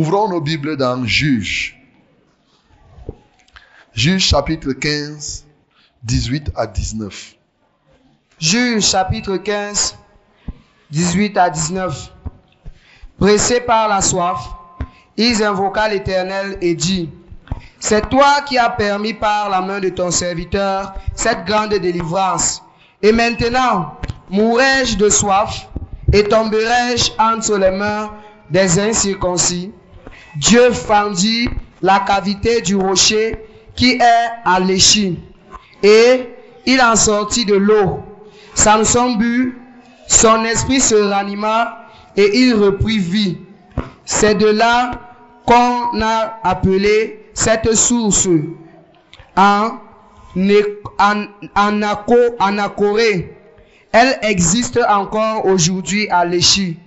Ouvrons nos Bibles dans Juge. Juge chapitre 15, 18 à 19. Juge chapitre 15, 18 à 19. Pressés par la soif, ils invoquèrent l'Éternel et dit, C'est toi qui as permis par la main de ton serviteur cette grande délivrance. Et maintenant, mourrai-je de soif et tomberai-je entre les mains des incirconcis? Dieu fendit la cavité du rocher qui est à l'échine et il en sortit de l'eau. Samson but, son esprit se ranima et il reprit vie. C'est de là qu'on a appelé cette source en, en. Elle existe encore aujourd'hui à Léchi.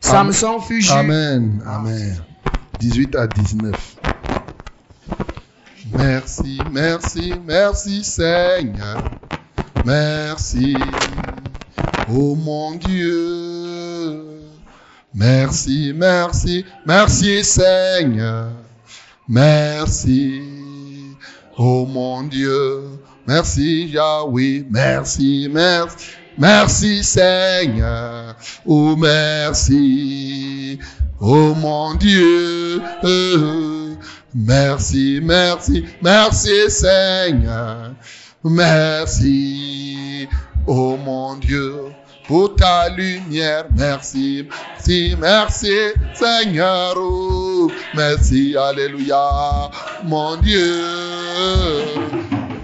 Samson fut. Amen. Amen. 18 à 19. Merci, merci, merci Seigneur. Merci, oh mon Dieu. Merci, merci, merci Seigneur. Merci, oh mon Dieu. Merci Yahweh, merci, merci. Merci Seigneur, oh merci, oh mon Dieu. Merci, merci, merci Seigneur. Merci, oh mon Dieu, pour ta lumière. Merci, merci, merci Seigneur. Oh, merci, Alléluia, mon Dieu.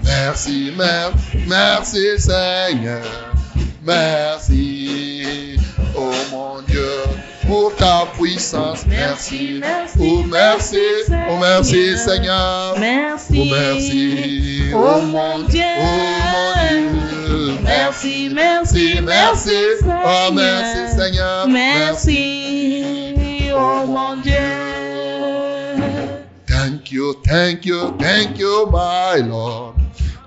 Merci, merci, merci Seigneur. Merci, oh mon Dieu pour ta puissance. Merci. Oh, merci. Oh, merci, Seigneur. Merci. Oh, merci. Oh, mon Dieu. Oh, mon Dieu. Merci, merci, merci. Oh, merci, Seigneur. Merci. Oh, mon Dieu. Thank you, thank you, thank you, my Lord.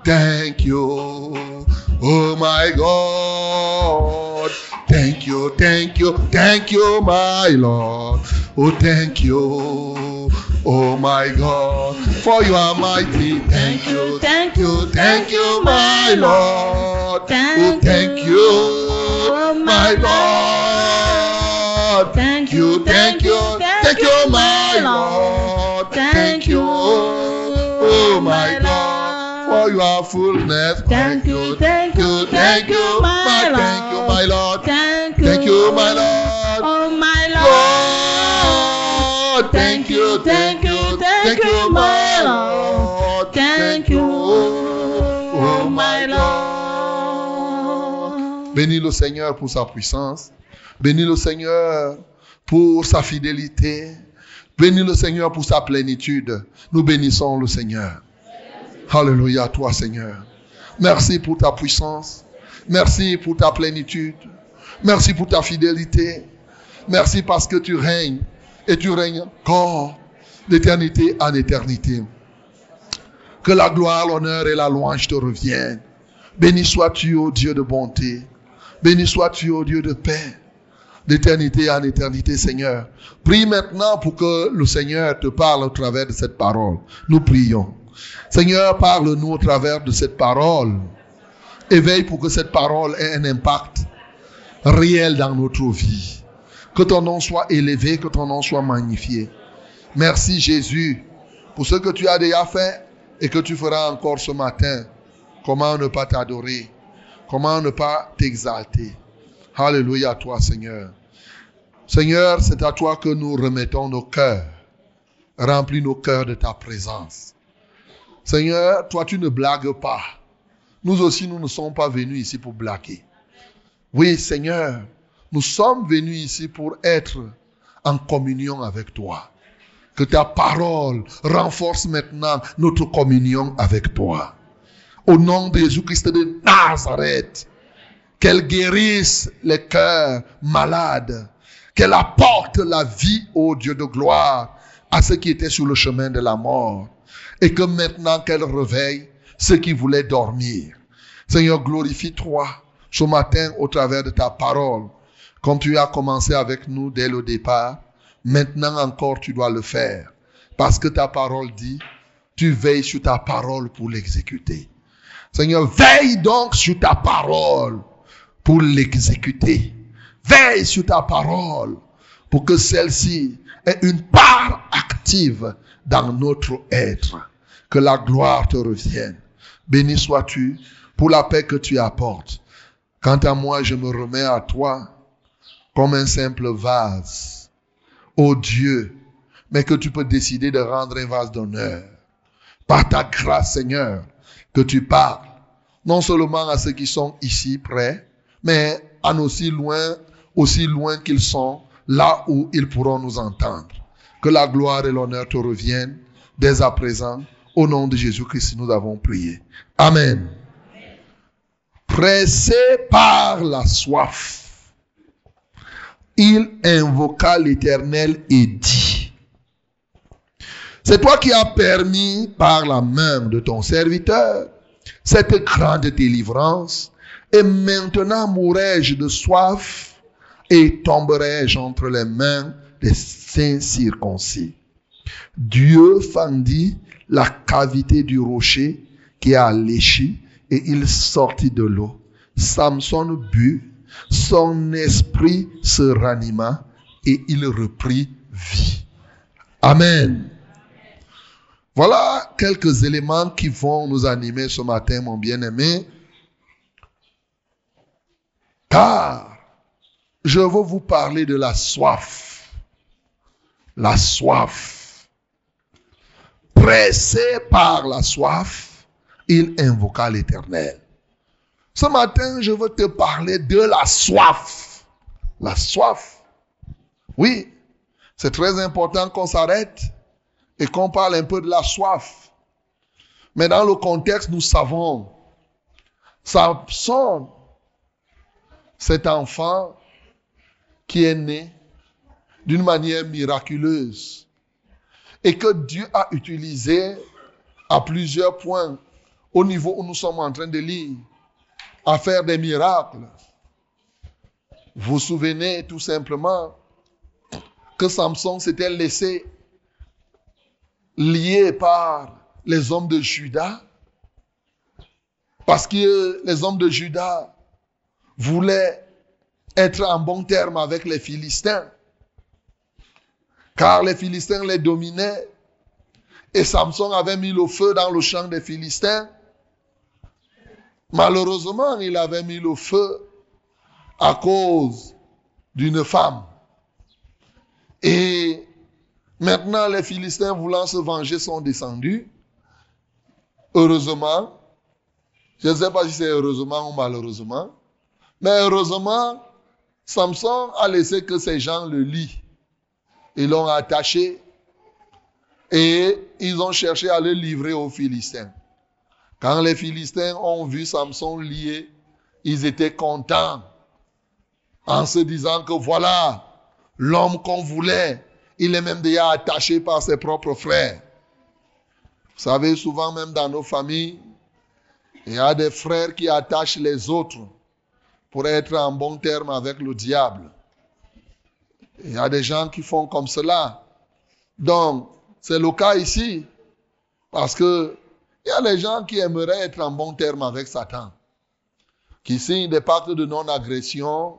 Thank you, oh my God. Thank you, thank you, thank you, my Lord. Oh, thank you, oh my God, for you are mighty. Thank you, thank you, thank you, my Lord. Oh, thank you, my Lord. Thank you, thank you, thank you, my Lord. Thank you, oh my God, for you are fullness. Thank you, thank you, thank you, my Lord. thank you, my Lord. Thank you. Thank you, my Lord. Oh, my Lord. Thank you, thank you, thank you, my Lord. Thank you, oh my Lord. Bénis le Seigneur pour sa puissance. Bénis le Seigneur pour sa fidélité. Bénis le Seigneur pour sa plénitude. Nous bénissons le Seigneur. Alléluia, toi Seigneur. Merci pour ta puissance. Merci pour ta plénitude. Merci pour ta fidélité. Merci parce que tu règnes et tu règnes encore d'éternité en éternité. Que la gloire, l'honneur et la louange te reviennent. Béni sois-tu, ô Dieu de bonté. Béni sois-tu, ô Dieu de paix. D'éternité en éternité, Seigneur. Prie maintenant pour que le Seigneur te parle au travers de cette parole. Nous prions. Seigneur, parle-nous au travers de cette parole. Éveille pour que cette parole ait un impact réel dans notre vie. Que ton nom soit élevé, que ton nom soit magnifié. Merci Jésus pour ce que tu as déjà fait et que tu feras encore ce matin. Comment ne pas t'adorer? Comment ne pas t'exalter? Alléluia à toi Seigneur. Seigneur, c'est à toi que nous remettons nos cœurs. Remplis nos cœurs de ta présence. Seigneur, toi tu ne blagues pas. Nous aussi, nous ne sommes pas venus ici pour blaguer. Oui, Seigneur, nous sommes venus ici pour être en communion avec toi. Que ta parole renforce maintenant notre communion avec toi. Au nom de Jésus-Christ de Nazareth, qu'elle guérisse les cœurs malades, qu'elle apporte la vie au Dieu de gloire à ceux qui étaient sur le chemin de la mort, et que maintenant qu'elle réveille ceux qui voulaient dormir. Seigneur, glorifie-toi ce matin au travers de ta parole, comme tu as commencé avec nous dès le départ. Maintenant encore, tu dois le faire. Parce que ta parole dit, tu veilles sur ta parole pour l'exécuter. Seigneur, veille donc sur ta parole pour l'exécuter. Veille sur ta parole pour que celle-ci ait une part active dans notre être. Que la gloire te revienne. Béni sois-tu pour la paix que tu apportes. Quant à moi, je me remets à toi comme un simple vase. Ô Dieu, mais que tu peux décider de rendre un vase d'honneur. Par ta grâce, Seigneur, que tu parles, non seulement à ceux qui sont ici près, mais à aussi loin, aussi loin qu'ils sont, là où ils pourront nous entendre. Que la gloire et l'honneur te reviennent dès à présent. Au nom de Jésus-Christ, nous avons prié. Amen. Pressé par la soif, il invoqua l'Éternel et dit, c'est toi qui as permis par la main de ton serviteur cette grande délivrance, et maintenant mourrai-je de soif et tomberai-je entre les mains des saints circoncis. Dieu fendit la cavité du rocher qui a léché et il sortit de l'eau. Samson but, son esprit se ranima et il reprit vie. Amen. Voilà quelques éléments qui vont nous animer ce matin, mon bien-aimé. Car je veux vous parler de la soif. La soif. Pressé par la soif, il invoqua l'Éternel. Ce matin, je veux te parler de la soif. La soif. Oui, c'est très important qu'on s'arrête et qu'on parle un peu de la soif. Mais dans le contexte, nous savons, Samson, cet enfant qui est né d'une manière miraculeuse et que Dieu a utilisé à plusieurs points au niveau où nous sommes en train de lire, à faire des miracles. Vous vous souvenez tout simplement que Samson s'était laissé lié par les hommes de Juda, parce que les hommes de Juda voulaient être en bon terme avec les Philistins, car les Philistins les dominaient, et Samson avait mis le feu dans le champ des Philistins. Malheureusement, il avait mis le feu à cause d'une femme. Et Maintenant, les Philistins voulant se venger sont descendus. Heureusement, je ne sais pas si c'est heureusement ou malheureusement, mais heureusement, Samson a laissé que ces gens le lient. Ils l'ont attaché et ils ont cherché à le livrer aux Philistins. Quand les Philistins ont vu Samson lié, ils étaient contents en se disant que voilà l'homme qu'on voulait, il est même déjà attaché par ses propres frères. Vous savez, souvent même dans nos familles, il y a des frères qui attachent les autres pour être en bon terme avec le diable. Il y a des gens qui font comme cela. Donc, c'est le cas ici. Parce que il y a des gens qui aimeraient être en bon terme avec Satan. Qui signent des pactes de non-agression,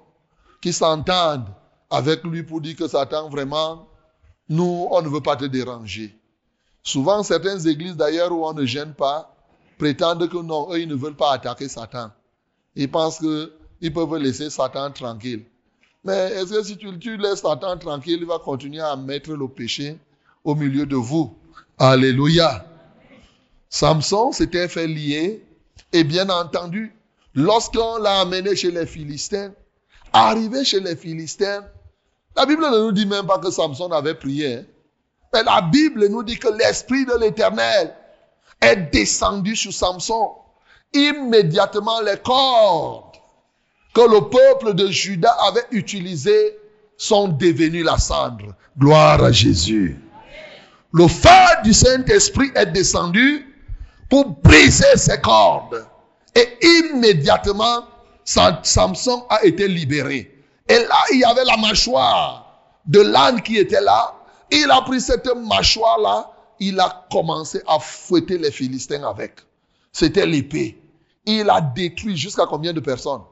qui s'entendent avec lui pour dire que Satan vraiment nous, on ne veut pas te déranger. Souvent, certaines églises d'ailleurs où on ne gêne pas, prétendent que non, eux, ils ne veulent pas attaquer Satan. Ils pensent qu'ils peuvent laisser Satan tranquille. Mais est-ce que si tu, tu laisses Satan tranquille, il va continuer à mettre le péché au milieu de vous? Alléluia. Samson s'était fait lier et bien entendu, lorsqu'on l'a amené chez les Philistins, arrivé chez les Philistins, la Bible ne nous dit même pas que Samson avait prié. Hein. Mais la Bible nous dit que l'Esprit de l'Éternel est descendu sur Samson. Immédiatement, les cordes que le peuple de Juda avait utilisées sont devenues la cendre. Gloire à Jésus. Le feu du Saint-Esprit est descendu pour briser ces cordes. Et immédiatement, Samson a été libéré. Et là, il y avait la mâchoire de l'âne qui était là, il a pris cette mâchoire-là, il a commencé à fouetter les Philistins avec. C'était l'épée. Il a détruit jusqu'à combien de personnes?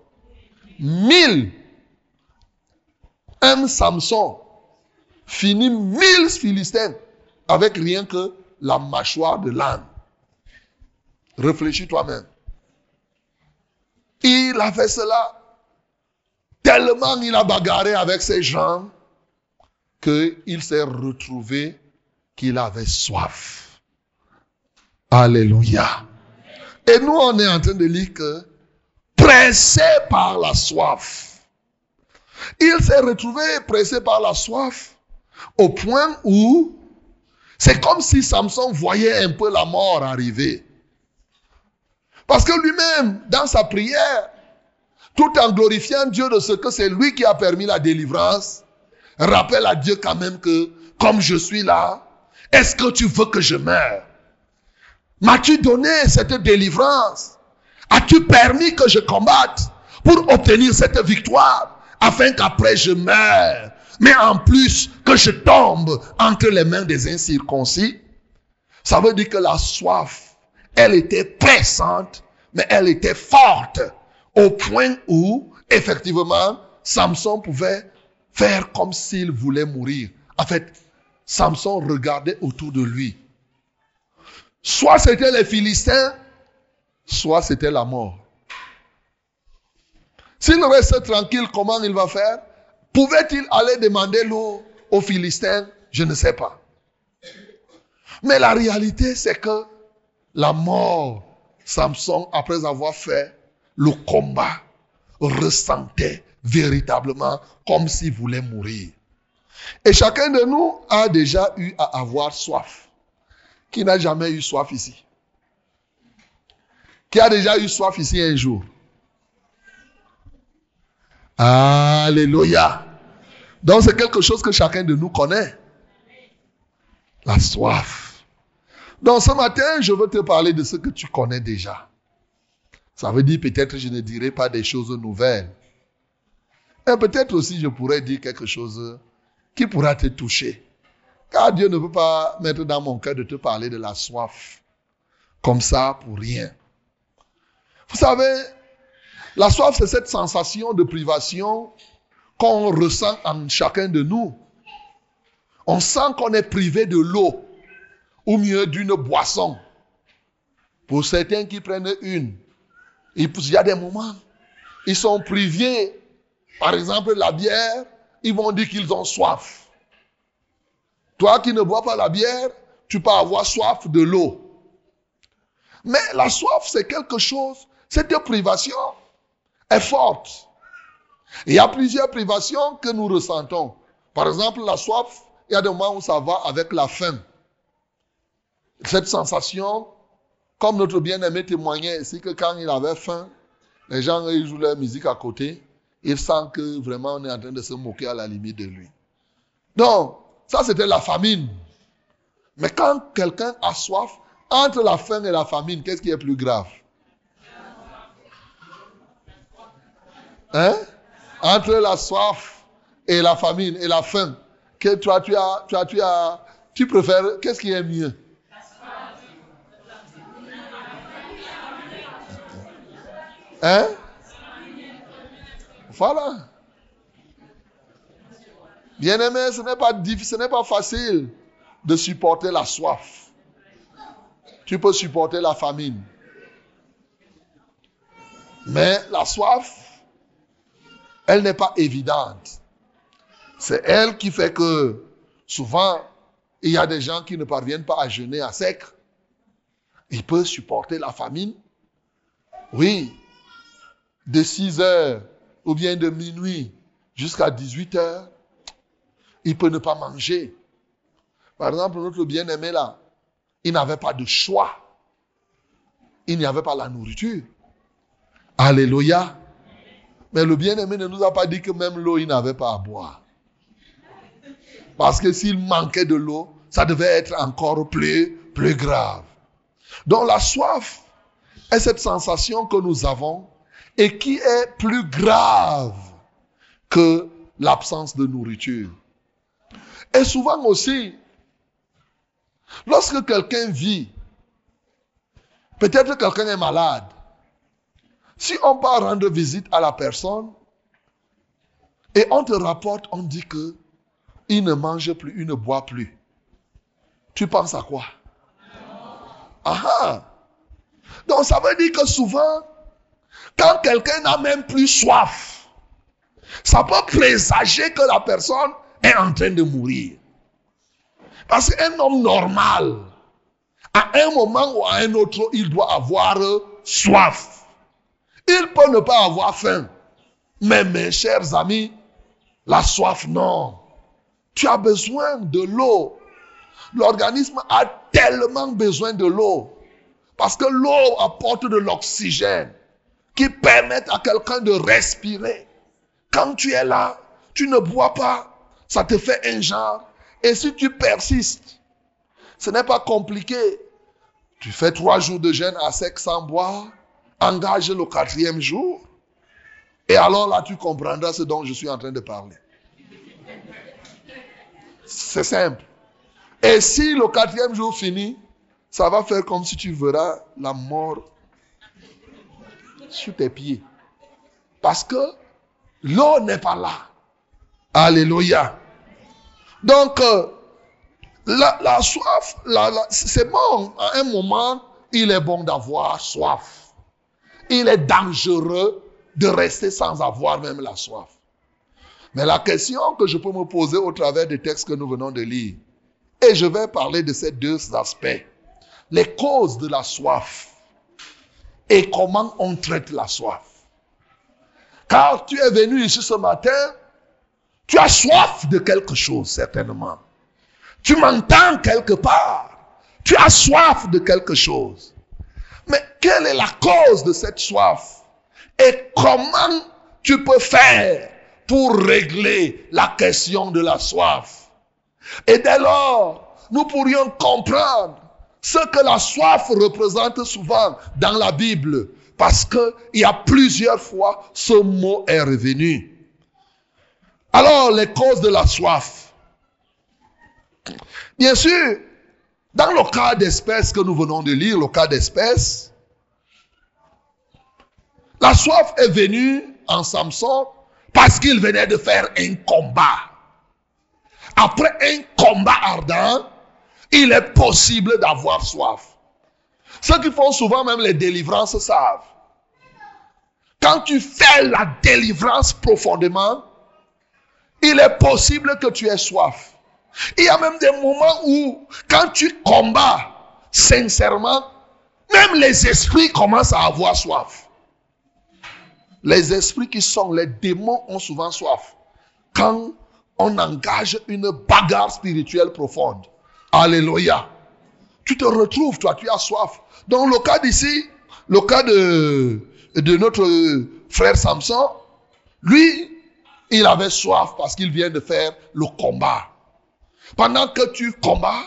Mille. Un Samson finit mille Philistins avec rien que la mâchoire de l'âne. Réfléchis toi-même. Il a fait cela tellement il a bagarré avec ses gens qu'il s'est retrouvé qu'il avait soif. Alléluia. Et nous, on est en train de lire que pressé par la soif, il s'est retrouvé pressé par la soif au point où c'est comme si Samson voyait un peu la mort arriver. Parce que lui-même, dans sa prière, tout en glorifiant Dieu de ce que c'est lui qui a permis la délivrance, rappelle à Dieu quand même que, comme je suis là, est-ce que tu veux que je meure? M'as-tu donné cette délivrance? As-tu permis que je combatte pour obtenir cette victoire afin qu'après je meure Mais en plus que je tombe entre les mains des incirconcis? Ça veut dire que la soif, elle était pressante, mais elle était forte au point où, effectivement, Samson pouvait faire comme s'il voulait mourir. En fait, Samson regardait autour de lui. Soit c'était les Philistins, soit c'était la mort. S'il reste tranquille, comment il va faire? Pouvait-il aller demander l'eau aux Philistins? Je ne sais pas. Mais la réalité, c'est que la mort, Samson, après avoir fait le combat, ressentait véritablement comme s'il voulait mourir. Et chacun de nous a déjà eu à avoir soif. Qui n'a jamais eu soif ici? Qui a déjà eu soif ici un jour? Alléluia. Donc c'est quelque chose que chacun de nous connaît. La soif. Donc ce matin, je veux te parler de ce que tu connais déjà. Ça veut dire peut-être je ne dirai pas des choses nouvelles. Et peut-être aussi je pourrais dire quelque chose qui pourra te toucher. Car Dieu ne peut pas mettre dans mon cœur de te parler de la soif. Comme ça, pour rien. Vous savez, la soif, c'est cette sensation de privation qu'on ressent en chacun de nous. On sent qu'on est privé de l'eau, ou mieux d'une boisson. Pour certains qui prennent une, il y a des moments, ils sont privés, par exemple la bière, ils vont dire qu'ils ont soif. Toi qui ne bois pas la bière, tu peux avoir soif de l'eau. Mais la soif, c'est quelque chose, cette privation est forte. Il y a plusieurs privations que nous ressentons. Par exemple, la soif, il y a des moments où ça va avec la faim. Cette sensation, comme notre bien-aimé témoignait ici, que quand il avait faim, les gens ils jouent leur musique à côté, il sent que vraiment on est en train de se moquer à la limite de lui. Donc, ça c'était la famine. Mais quand quelqu'un a soif, entre la faim et la famine, qu'est-ce qui est plus grave? Hein? Entre la soif et la famine et la faim, que toi tu as, tu as, tu préfères, qu'est-ce qui est mieux? Hein? Voilà. Bien-aimé, ce n'est pas ce n'est pas facile de supporter la soif. Tu peux supporter la famine. Mais la soif, elle n'est pas évidente. C'est elle qui fait que souvent, il y a des gens qui ne parviennent pas à jeûner à sec. Ils peuvent supporter la famine. Oui, de 6 heures ou bien de minuit jusqu'à 18 heures, il peut ne pas manger. Par exemple, notre bien-aimé là, il n'avait pas de choix. Il n'y avait pas la nourriture. Alléluia. Mais le bien-aimé ne nous a pas dit que même l'eau, il n'avait pas à boire. Parce que s'il manquait de l'eau, ça devait être encore plus, plus grave. Donc la soif est cette sensation que nous avons et qui est plus grave que l'absence de nourriture. Et souvent aussi, lorsque quelqu'un vit, peut-être quelqu'un est malade, si on part rendre visite à la personne et on te rapporte, on dit que il ne mange plus, il ne boit plus. Tu penses à quoi? Ah ah. Donc ça veut dire que souvent, quand quelqu'un n'a même plus soif, ça peut présager que la personne est en train de mourir. Parce qu'un homme normal, à un moment ou à un autre, il doit avoir soif. Il peut ne pas avoir faim. Mais mes chers amis, la soif, non. Tu as besoin de l'eau. L'organisme a tellement besoin de l'eau. Parce que l'eau apporte de l'oxygène qui permet à quelqu'un de respirer. Quand tu es là, tu ne bois pas, ça te fait un. Et si tu persistes, ce n'est pas compliqué. Tu fais trois jours de jeûne à sec sans boire, engage le quatrième jour, et alors là, tu comprendras ce dont je suis en train de parler. C'est simple. Et si le quatrième jour finit, ça va faire comme si tu verras la mort sur tes pieds. Parce que l'eau n'est pas là. Alléluia. Donc, euh, la, soif, c'est bon. À un moment, il est bon d'avoir soif. Il est dangereux de rester sans avoir même la soif. Mais la question que je peux me poser au travers des textes que nous venons de lire, et je vais parler de ces deux aspects, les causes de la soif et comment on traite la soif. Car tu es venu ici ce matin, tu as soif de quelque chose, certainement. Tu m'entends quelque part. Tu as soif de quelque chose. Quelle est la cause de cette soif? Et comment tu peux faire pour régler la question de la soif? Et dès lors, nous pourrions comprendre ce que la soif représente souvent dans la Bible. Parce qu'il y a plusieurs fois ce mot est revenu. Alors, les causes de la soif. Bien sûr, dans le cas d'espèce que nous venons de lire, le cas d'espèce, la soif est venue en Samson parce qu'il venait de faire un combat. Après un combat ardent, il est possible d'avoir soif. Ceux qui font souvent même les délivrances savent. Quand tu fais la délivrance profondément, il est possible que tu aies soif. Il y a même des moments où, quand tu combats sincèrement, même les esprits commencent à avoir soif. Les esprits qui sont les démons ont souvent soif. Quand on engage une bagarre spirituelle profonde. Alléluia. Tu te retrouves, toi, tu as soif. Dans le cas d'ici, le cas de, de notre frère Samson, lui, il avait soif parce qu'il vient de faire le combat. Pendant que tu combats,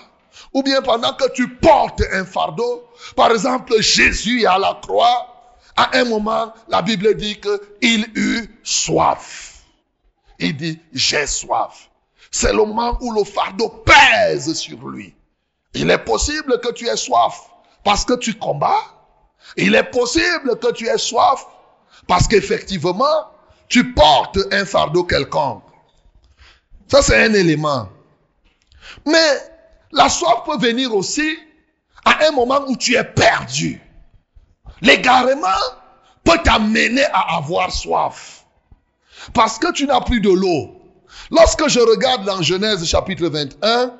ou bien pendant que tu portes un fardeau, par exemple, Jésus est à la croix, à un moment, la Bible dit qu'il eut soif. Il dit, j'ai soif. C'est le moment où le fardeau pèse sur lui. Il est possible que tu aies soif parce que tu combats. Il est possible que tu aies soif parce qu'effectivement, tu portes un fardeau quelconque. Ça, c'est un élément. Mais la soif peut venir aussi à un moment où tu es perdu. L'égarement peut t'amener à avoir soif. Parce que tu n'as plus de l'eau. Lorsque je regarde dans Genèse chapitre 21,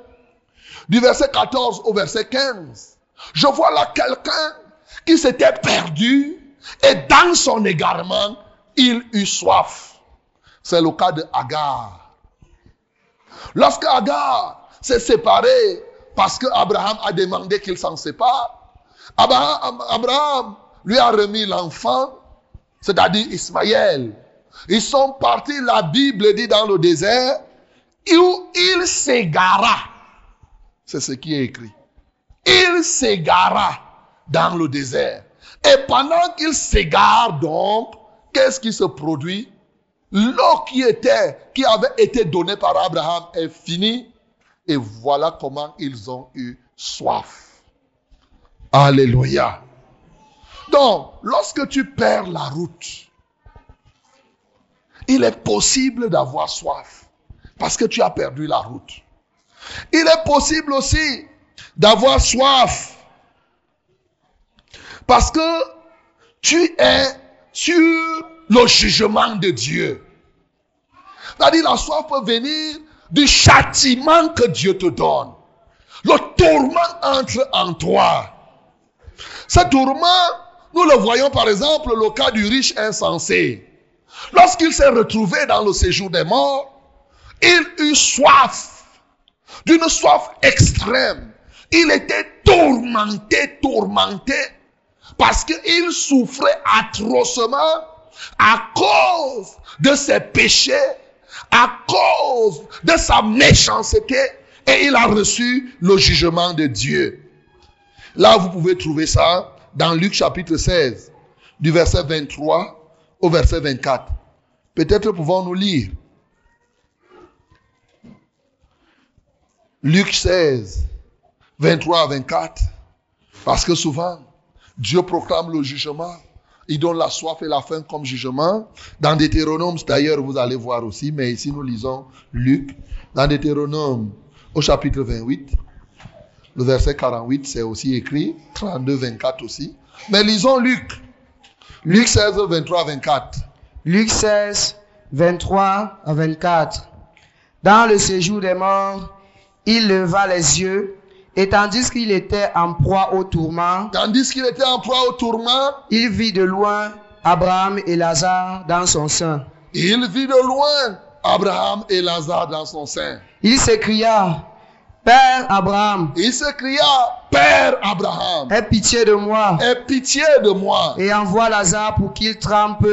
du verset 14 au verset 15, je vois là quelqu'un qui s'était perdu et dans son égarement, il eut soif. C'est le cas de Agar. Lorsque Agar s'est séparé parce que Abraham a demandé qu'il s'en sépare, Abraham, Abraham lui a remis l'enfant, c'est-à-dire Ismaël. Ils sont partis, la Bible dit dans le désert, où il s'égara. C'est ce qui est écrit. Il s'égara dans le désert. Et pendant qu'il s'égare donc, qu'est-ce qui se produit? L'eau qui était, qui avait été donnée par Abraham est finie. Et voilà comment ils ont eu soif. Alléluia. Donc, lorsque tu perds la route, il est possible d'avoir soif parce que tu as perdu la route. Il est possible aussi d'avoir soif parce que tu es sur le jugement de Dieu. C'est-à-dire la soif peut venir du châtiment que Dieu te donne. Le tourment entre en toi. Ce tourment, nous le voyons par exemple le cas du riche insensé. Lorsqu'il s'est retrouvé dans le séjour des morts, il eut soif, d'une soif extrême. Il était tourmenté, tourmenté, parce qu'il souffrait atrocement à cause de ses péchés, à cause de sa méchanceté, et il a reçu le jugement de Dieu. Là, vous pouvez trouver ça dans Luc chapitre 16, du verset 23 au verset 24. Peut-être pouvons-nous lire. Luc 16, 23 à 24. Parce que souvent, Dieu proclame le jugement. Il donne la soif et la faim comme jugement. Dans Deutéronome, d'ailleurs, vous allez voir aussi, mais ici nous lisons Luc. Dans Deutéronome, au chapitre 28, le verset 48, c'est aussi écrit. 32, 24 aussi. Mais lisons Luc. Luc 16, 23, 24. Luc 16, 23 à 24. Dans le séjour des morts, il leva les yeux, et tandis qu'il était en proie au tourment, Tandis qu'il était en proie au tourment, il vit de loin Abraham et Lazare dans son sein. il vit de loin Abraham et Lazare dans son sein. Il s'écria, Père Abraham, Il s'écria, Père Abraham, aie pitié de moi aie pitié de moi et envoie Lazare pour qu'il trempe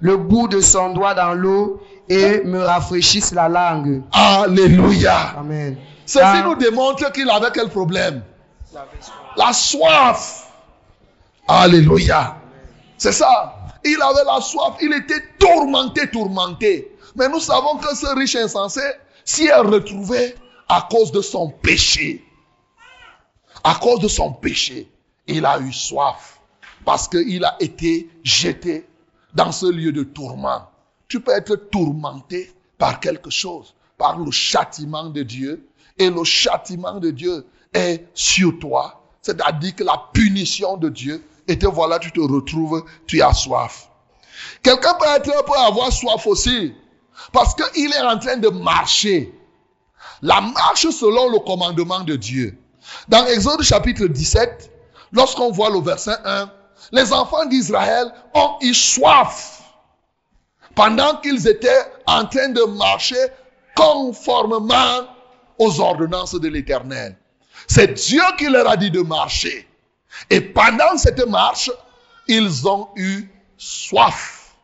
le bout de son doigt dans l'eau et me rafraîchisse la langue. Alléluia. Amen. Ceci Car- nous démontre qu'il avait quel problème La soif. Alléluia. C'est ça. Il avait la soif. Il était tourmenté, tourmenté. Mais nous savons que ce riche insensé s'y est retrouvé à cause de son péché. À cause de son péché, il a eu soif. Parce qu'il a été jeté dans ce lieu de tourment. Tu peux être tourmenté par quelque chose, par le châtiment de Dieu. Et le châtiment de Dieu est sur toi. C'est-à-dire que la punition de Dieu. Et te voilà, tu te retrouves, tu as soif. Quelqu'un peut, être, peut avoir soif aussi. Parce qu'il est en train de marcher. La marche selon le commandement de Dieu. Dans Exode chapitre 17, lorsqu'on voit le verset 1, les enfants d'Israël ont eu soif pendant qu'ils étaient en train de marcher conformément aux ordonnances de l'Éternel. C'est Dieu qui leur a dit de marcher. Et pendant cette marche, ils ont eu soif.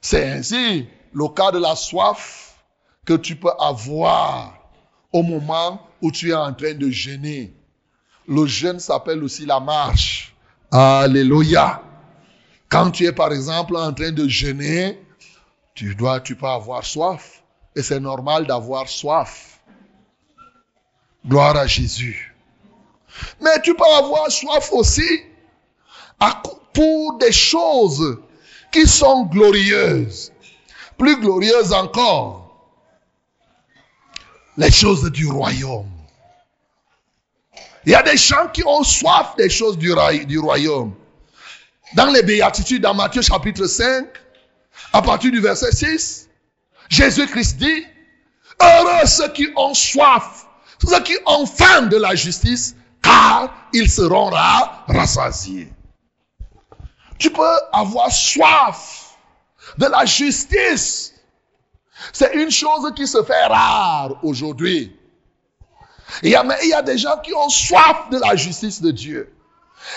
C'est ainsi le cas de la soif que tu peux avoir au moment où tu es en train de jeûner. Le jeûne s'appelle aussi la marche. Alléluia. Quand tu es par exemple en train de jeûner, tu dois, tu peux avoir soif. Et c'est normal d'avoir soif. Gloire à Jésus. Mais tu peux avoir soif aussi pour des choses qui sont glorieuses. Plus glorieuses encore. Les choses du royaume. Il y a des gens qui ont soif des choses du, royaume. Dans les béatitudes, dans Matthieu chapitre 5, à partir du verset 6, Jésus-Christ dit, heureux ceux qui ont soif, ceux qui ont faim de la justice, car ils seront ra- rassasiés. Tu peux avoir soif de la justice. C'est une chose qui se fait rare aujourd'hui. Il y, a, des gens qui ont soif de la justice de Dieu.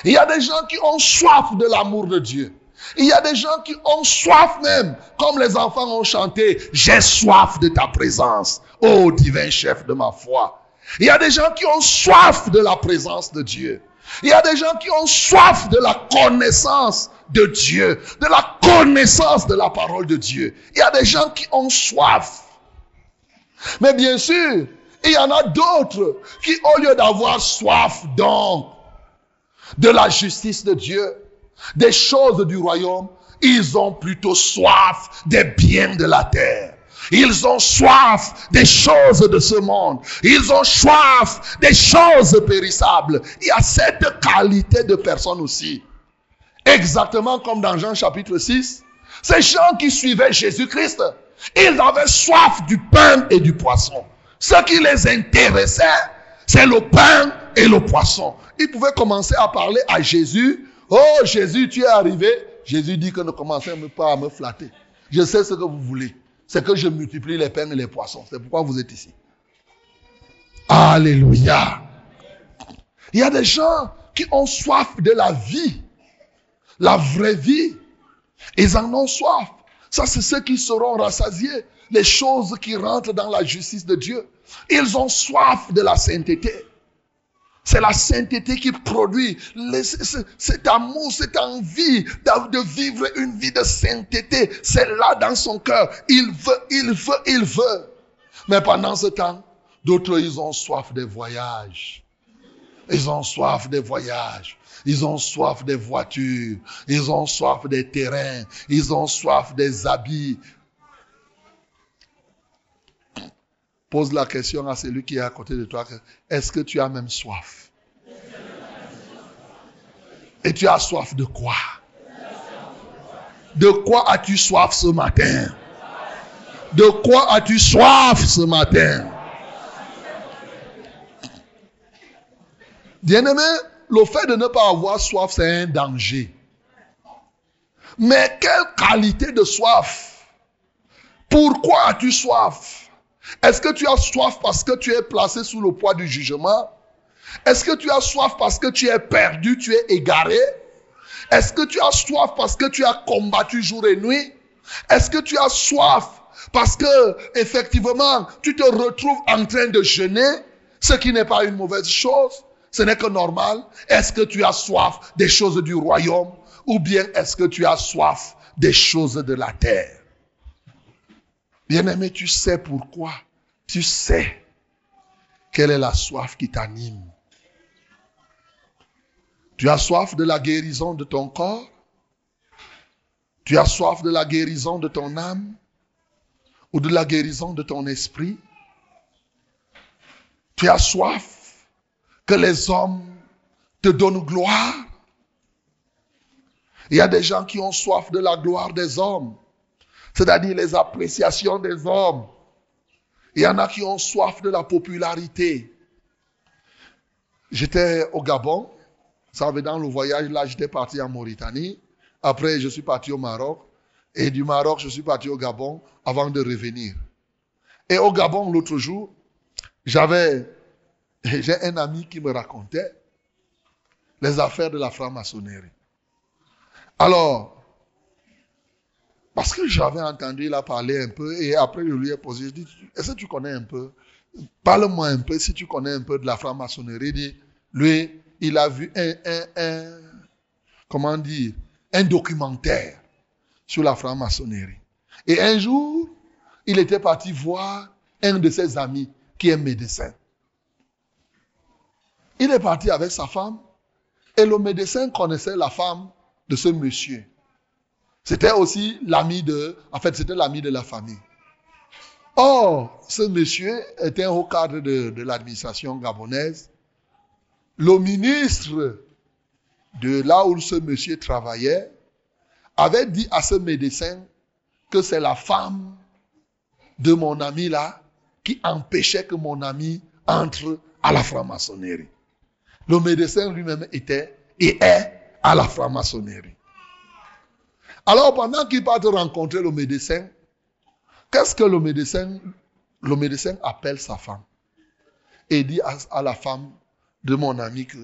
Il y a des gens qui ont soif de l'amour de Dieu. Il y a des gens qui ont soif même, comme les enfants ont chanté, j'ai soif de ta présence, ô divin chef de ma foi. Il y a des gens qui ont soif de la présence de Dieu. Il y a des gens qui ont soif de la connaissance de Dieu, de la connaissance de la parole de Dieu. Il y a des gens qui ont soif. Mais bien sûr, il y en a d'autres qui, au lieu d'avoir soif donc de la justice de Dieu, des choses du royaume, ils ont plutôt soif des biens de la terre. Ils ont soif des choses de ce monde. Ils ont soif des choses périssables. Il y a cette qualité de personnes aussi. Exactement comme dans Jean chapitre 6. Ces gens qui suivaient Jésus-Christ, ils avaient soif du pain et du poisson. Ce qui les intéressait, c'est le pain et le poisson. Ils pouvaient commencer à parler à Jésus. Oh Jésus, tu es arrivé. Jésus dit que ne commencez pas à me flatter. Je sais ce que vous voulez. C'est que je multiplie les pains et les poissons. C'est pourquoi vous êtes ici. Alléluia. Il y a des gens qui ont soif de la vie. La vraie vie. Ils en ont soif. Ça, c'est ceux qui seront rassasiés. Les choses qui rentrent dans la justice de Dieu. Ils ont soif de la sainteté. C'est la sainteté qui produit cet amour, cette envie de vivre une vie de sainteté. C'est là dans son cœur. Il veut, il veut, il veut. Mais pendant ce temps, d'autres, ils ont soif des voyages. Ils ont soif des voyages. Ils ont soif des voitures. Ils ont soif des terrains. Ils ont soif des habits. Pose la question à celui qui est à côté de toi. Est-ce que tu as même soif? Et tu as soif de quoi? De quoi as-tu soif ce matin? De quoi as-tu soif ce matin? Bien-aimé, le fait de ne pas avoir soif, c'est un danger. Mais quelle qualité de soif? Pourquoi as-tu soif? Est-ce que tu as soif parce que tu es placé sous le poids du jugement? Est-ce que tu as soif parce que tu es perdu, tu es égaré? Est-ce que tu as soif parce que tu as combattu jour et nuit? Est-ce que tu as soif parce que effectivement tu te retrouves en train de jeûner, ce qui n'est pas une mauvaise chose? Ce n'est que normal. Est-ce que tu as soif des choses du royaume ou bien est-ce que tu as soif des choses de la terre? Bien-aimé, tu sais pourquoi. Tu sais quelle est la soif qui t'anime. Tu as soif de la guérison de ton corps? Tu as soif de la guérison de ton âme? Ou de la guérison de ton esprit? Tu as soif que les hommes te donnent gloire. Il y a des gens qui ont soif de la gloire des hommes, c'est-à-dire les appréciations des hommes. Il y en a qui ont soif de la popularité. J'étais au Gabon, ça savez, dans le voyage, là, j'étais parti en Mauritanie. Après, je suis parti au Maroc. Et du Maroc, je suis parti au Gabon avant de revenir. Et au Gabon, l'autre jour, j'avais j'ai un ami qui me racontait les affaires de la franc-maçonnerie. Alors, parce que j'avais entendu la parler un peu et après je lui ai posé, je dis, est-ce que tu connais un peu Parle-moi un peu si tu connais un peu de la franc-maçonnerie. Lui, il a vu un, un documentaire sur la franc-maçonnerie. Et un jour, il était parti voir un de ses amis qui est médecin. Il est parti avec sa femme et le médecin connaissait la femme de ce monsieur. C'était aussi l'ami de, en fait, c'était l'ami de la famille. Or, ce monsieur était haut cadre de l'administration gabonaise. Le ministre de là où ce monsieur travaillait avait dit à ce médecin que c'est la femme de mon ami là qui empêchait que mon ami entre à la franc-maçonnerie. Le médecin lui-même était et est à la franc-maçonnerie. Alors pendant qu'il part rencontrer le médecin, qu'est-ce que le médecin, le médecin appelle sa femme et dit à, la femme de mon ami que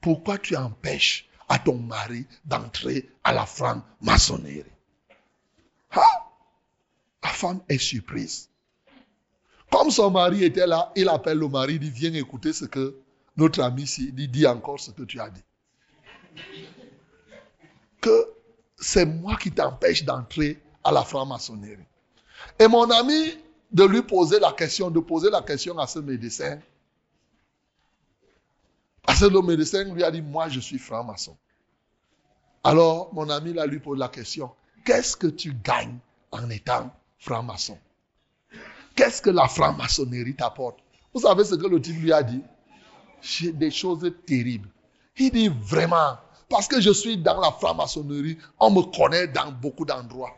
pourquoi tu empêches à ton mari d'entrer à la franc-maçonnerie? La femme est surprise. Comme son mari était là, il appelle le mari, il dit viens écouter ce que notre ami dit, dit encore ce que tu as dit. Que c'est moi qui t'empêche d'entrer à la franc-maçonnerie. Et mon ami de lui poser la question, de poser la question à ce médecin. À ce le médecin lui a dit, moi je suis franc-maçon. Alors mon ami là lui pose la question, qu'est-ce que tu gagnes en étant franc-maçon? Qu'est-ce que la franc-maçonnerie t'apporte? Vous savez ce que le type lui a dit? Des choses terribles. Il dit vraiment, parce que je suis dans la franc-maçonnerie, on me connaît dans beaucoup d'endroits.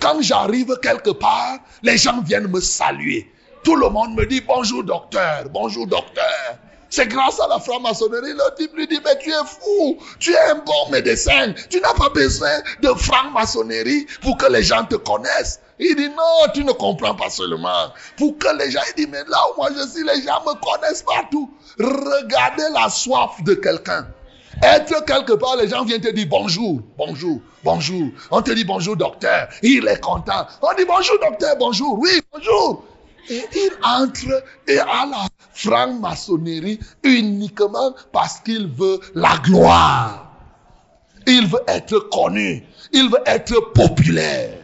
Quand j'arrive quelque part, les gens viennent me saluer. Tout le monde me dit bonjour docteur, bonjour docteur. C'est grâce à la franc-maçonnerie. Le type lui dit, mais tu es fou, tu es un bon médecin, tu n'as pas besoin de franc-maçonnerie pour que les gens te connaissent. Il dit, non, tu ne comprends pas seulement. Pour que les gens, il dit, mais là où moi je suis, les gens me connaissent partout. Regardez la soif de quelqu'un. Être quelque part, les gens viennent te dire bonjour, bonjour, bonjour. On te dit bonjour docteur, il est content. On dit bonjour docteur, bonjour, oui, bonjour. Et il entre et à la franc-maçonnerie uniquement parce qu'il veut la gloire. Il veut être connu. Il veut être populaire.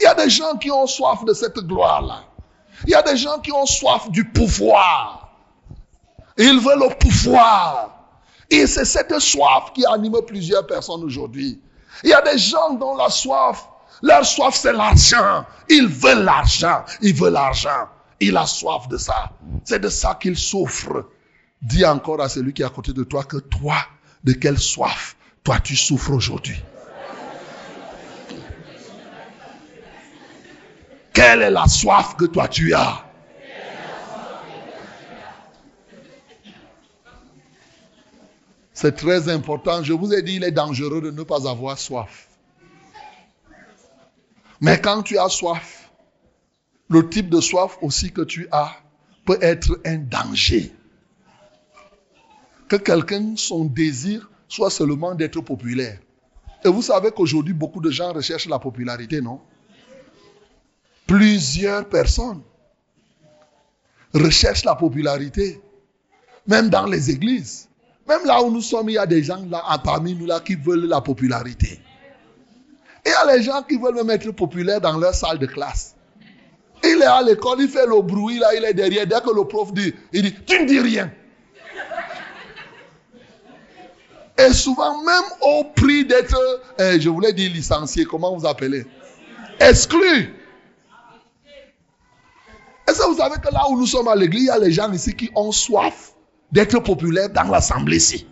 Il y a des gens qui ont soif de cette gloire-là. Il y a des gens qui ont soif du pouvoir. Ils veulent le pouvoir. Et c'est cette soif qui anime plusieurs personnes aujourd'hui. Il y a des gens dont la soif, leur soif c'est l'argent. Ils veulent l'argent. Ils veulent l'argent. Il a soif de ça. C'est de ça qu'il souffre. Dis encore à celui qui est à côté de toi que toi, de quelle soif, toi tu souffres aujourd'hui. Quelle est la soif que toi tu as? C'est très important. Je vous ai dit, il est dangereux de ne pas avoir soif. Mais quand tu as soif, le type de soif aussi que tu as peut être un danger. Que quelqu'un, son désir soit seulement d'être populaire. Et vous savez qu'aujourd'hui, beaucoup de gens recherchent la popularité, non? Plusieurs personnes recherchent la popularité, même dans les églises. Même là où nous sommes, il y a des gens là, parmi nous là, qui veulent la popularité. Il y a les gens qui veulent même être populaires dans leur salle de classe. Il est à l'école, il fait le bruit là, il est derrière. Dès que le prof dit, il dit, tu ne dis rien. Et souvent, même au prix d'être, eh, je voulais dire licencié, comment vous appelez? Exclu. Est-ce que vous savez que là où nous sommes à l'église, il y a les gens ici qui ont soif d'être populaires dans l'assemblée ici.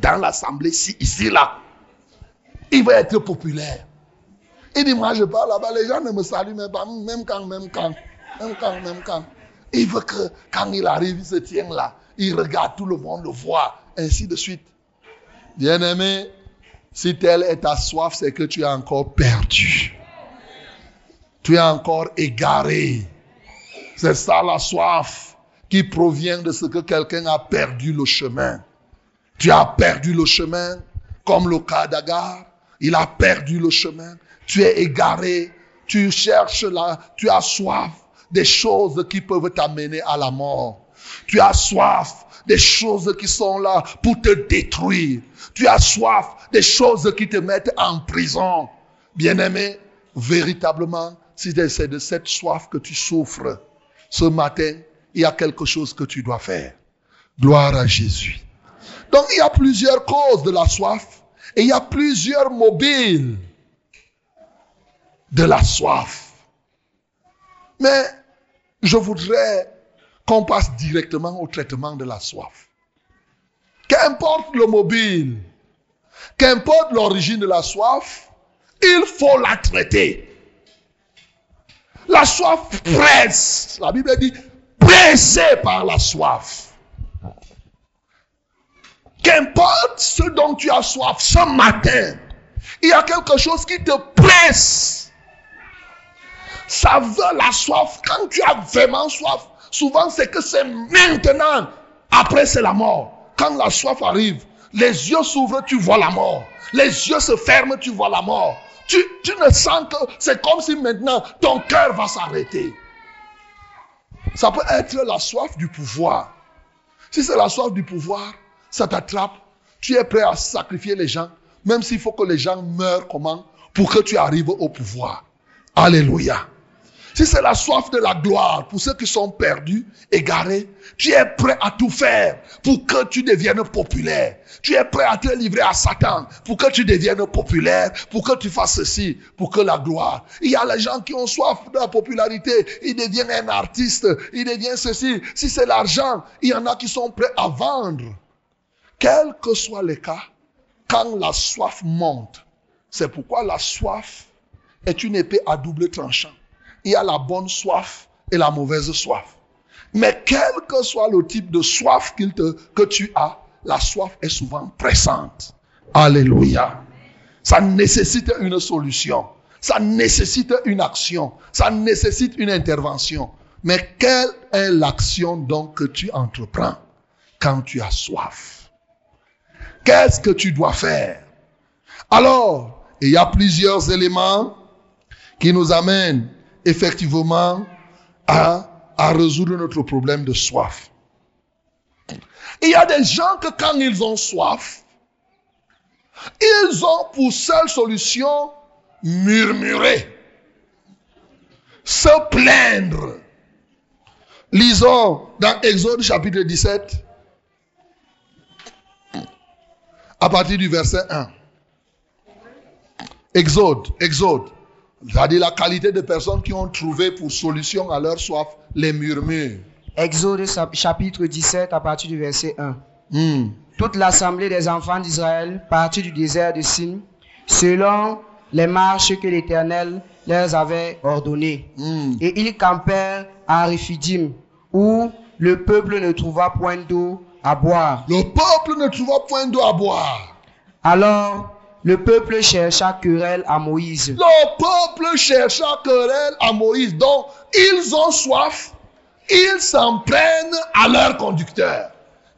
Dans l'assemblée ici, ici, là. Il veut être populaire. Il dit, moi je parle là-bas, les gens ne me saluent même pas, même quand, même quand, même quand, même quand. Il veut que quand il arrive, il se tient là, il regarde, tout le monde le voit, ainsi de suite. Bien-aimé, si telle est ta soif, c'est que tu es encore perdu. Tu es encore égaré. C'est ça la soif qui provient de ce que quelqu'un a perdu le chemin. Tu as perdu le chemin, comme le cas d'Agar. Il a perdu le chemin. Tu es égaré. Tu cherches là. Tu as soif des choses qui peuvent t'amener à la mort. Tu as soif des choses qui sont là pour te détruire. Tu as soif des choses qui te mettent en prison. Bien-aimé, véritablement, si c'est de cette soif que tu souffres ce matin, il y a quelque chose que tu dois faire. Gloire à Jésus. Donc il y a plusieurs causes de la soif et il y a plusieurs mobiles de la soif. Mais je voudrais qu'on passe directement au traitement de la soif. Qu'importe le mobile, qu'importe l'origine de la soif, il faut la traiter. La soif presse. La Bible dit pressé par la soif. Qu'importe ce dont tu as soif ce matin, il y a quelque chose qui te presse. Ça veut la soif. Quand tu as vraiment soif, souvent c'est que c'est maintenant. Après c'est la mort. Quand la soif arrive, les yeux s'ouvrent, tu vois la mort. Les yeux se ferment, tu vois la mort. Tu, tu ne sens que c'est comme si maintenant ton cœur va s'arrêter. Ça peut être la soif du pouvoir. Si c'est la soif du pouvoir, ça t'attrape. Tu es prêt à sacrifier les gens, même s'il faut que les gens meurent comment? Pour que tu arrives au pouvoir. Alléluia. si c'est la soif de la gloire pour ceux qui sont perdus, égarés, tu es prêt à tout faire pour que tu deviennes populaire. Tu es prêt à te livrer à Satan pour que tu deviennes populaire, pour que tu fasses ceci, pour que la gloire. Il y a les gens qui ont soif de la popularité, ils deviennent un artiste, ils deviennent ceci. Si c'est l'argent, il y en a qui sont prêts à vendre. Quel que soit le cas, quand la soif monte, c'est pourquoi la soif est une épée à double tranchant. Il y a la bonne soif et la mauvaise soif. Mais quel que soit le type de soif que tu as, la soif est souvent pressante. Alléluia. Ça nécessite une solution. Ça nécessite une action. Ça nécessite une intervention. Mais quelle est l'action donc que tu entreprends quand tu as soif? Qu'est-ce que tu dois faire? Alors, il y a plusieurs éléments qui nous amènent effectivement à, résoudre notre problème de soif. Il y a des gens que quand ils ont soif, ils ont pour seule solution murmurer, se plaindre. Lisons dans Exode chapitre 17, à partir du verset 1. Exode, Exode. C'est-à-dire la qualité de personnes qui ont trouvé pour solution à leur soif les murmures. Exode chapitre 17 à partir du verset 1. Hmm. Toute l'assemblée des enfants d'Israël partit du désert de Sin selon les marches que l'Éternel leur avait ordonnées. Hmm. Et ils campèrent à Réphidim où le peuple ne trouva point d'eau à boire. Le peuple ne trouva point d'eau à boire. Alors le peuple chercha querelle à Moïse. Le peuple chercha querelle à Moïse. Donc, ils ont soif. Ils s'en prennent à leur conducteur.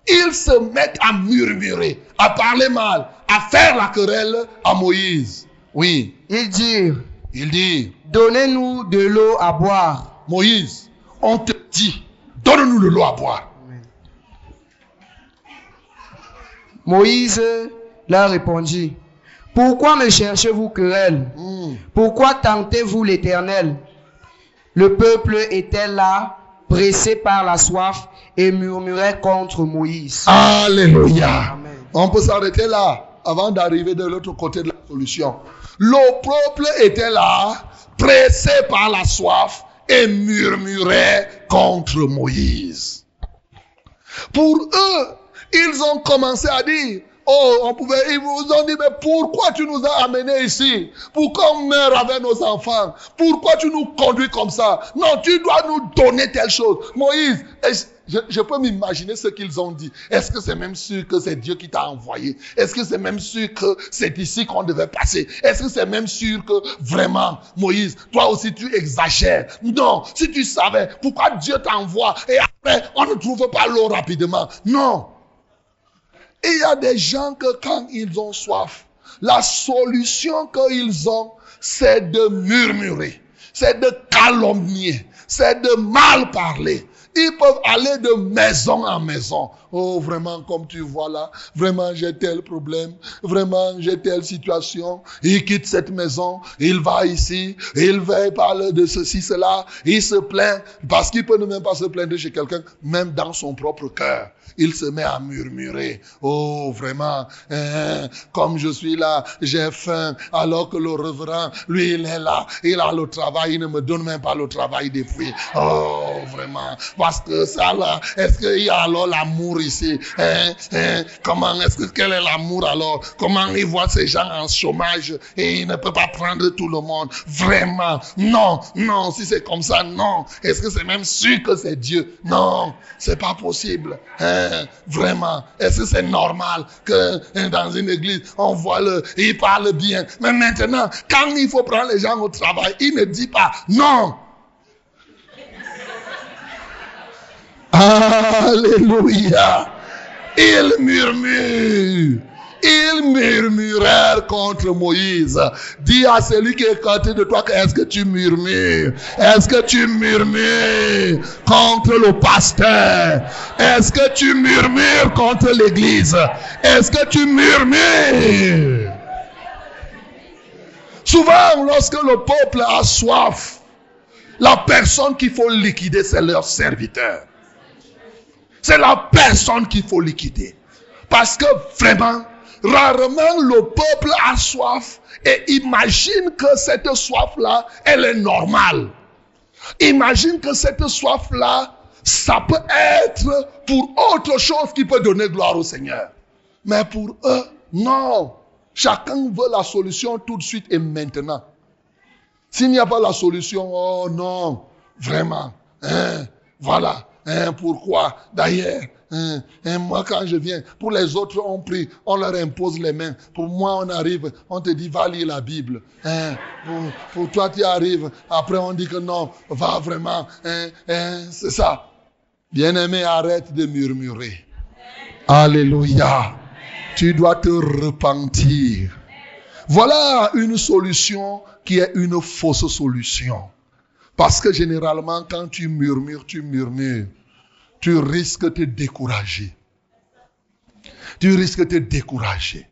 Ils se mettent à murmurer, à parler mal, à faire la querelle à Moïse. Oui, Ils dirent, il dit, donnez-nous de l'eau à boire. Moïse, on te dit, donne-nous de l'eau à boire. Moïse leur répondit, pourquoi me cherchez-vous querelle? Hmm. Pourquoi tentez-vous l'Éternel? Le peuple était là, pressé par la soif, et murmurait contre Moïse. Alléluia. Amen. On peut s'arrêter là avant d'arriver de l'autre côté de la solution. Le peuple était là, pressé par la soif et murmurait contre Moïse. Pour eux, ils ont commencé à dire, oh, on pouvait, ils vous ont dit, mais pourquoi tu nous as amenés ici? Pour qu'on meure avec nos enfants? Pourquoi tu nous conduis comme ça? Non, tu dois nous donner telle chose. Moïse, je, je peux m'imaginer ce qu'ils ont dit. Est-ce que c'est même sûr que c'est Dieu qui t'a envoyé? Est-ce que c'est même sûr que c'est ici qu'on devait passer? Est-ce que c'est même sûr que vraiment, Moïse, toi aussi tu exagères? Non, si tu savais pourquoi Dieu t'envoie et après on ne trouve pas l'eau rapidement. Non. Il y a des gens que quand ils ont soif, la solution qu'ils ont, c'est de murmurer, c'est de calomnier, c'est de mal parler. Ils peuvent aller de maison en maison. Oh, vraiment, comme tu vois là, vraiment, j'ai tel problème, vraiment, j'ai telle situation. Il quitte cette maison, il va ici, il va parler de ceci, cela, il se plaint, parce qu'il peut ne même pas se plaindre chez quelqu'un, même dans son propre cœur. Il se met à murmurer. Oh, vraiment, hein, comme je suis là, j'ai faim, alors que le reverend, lui, il est là, il a le travail, il ne me donne même pas le travail depuis. Oh, vraiment, parce que ça là, est-ce qu'il y a alors l'amour ici hein, hein, Comment, est-ce que, quel est l'amour alors? Comment il voit ces gens en chômage et il ne peut pas prendre tout le monde? Vraiment, non, non, si c'est comme ça, non. Est-ce que c'est même sûr que c'est Dieu? Non, c'est pas possible. Hein, vraiment, est-ce que c'est normal que dans une église, on voit le, il parle bien? Mais maintenant, quand il faut prendre les gens au travail, il ne dit pas non. Alléluia. Ils murmurent. Ils murmurèrent contre Moïse. Dis à celui qui est côté de toi est-ce que tu murmures? Est-ce que tu murmures contre le pasteur? Est-ce que tu murmures contre l'église? Est-ce que tu murmures? Souvent, lorsque le peuple a soif, La personne qu'il faut liquider, c'est leur serviteur. C'est la personne qu'il faut liquider. Parce que vraiment, rarement le peuple a soif et imagine que cette soif-là, elle est normale. Imagine que cette soif-là, ça peut être pour autre chose qui peut donner gloire au Seigneur. Mais pour eux, non. Chacun veut la solution tout de suite et maintenant. S'il n'y a pas la solution, oh non, vraiment, hein, voilà, hein, pourquoi? D'ailleurs, hein, hein, moi quand je viens, pour les autres on prie, on leur impose les mains. Pour moi on arrive, on te dit va lire la Bible. Pour, pour toi tu arrives, après on dit que non, va vraiment, c'est ça. Bien-aimé, arrête de murmurer. Alléluia. Tu dois te repentir. Voilà une solution qui est une fausse solution. Parce que généralement, quand tu murmures, tu murmures, tu risques de te décourager. Tu risques de te décourager.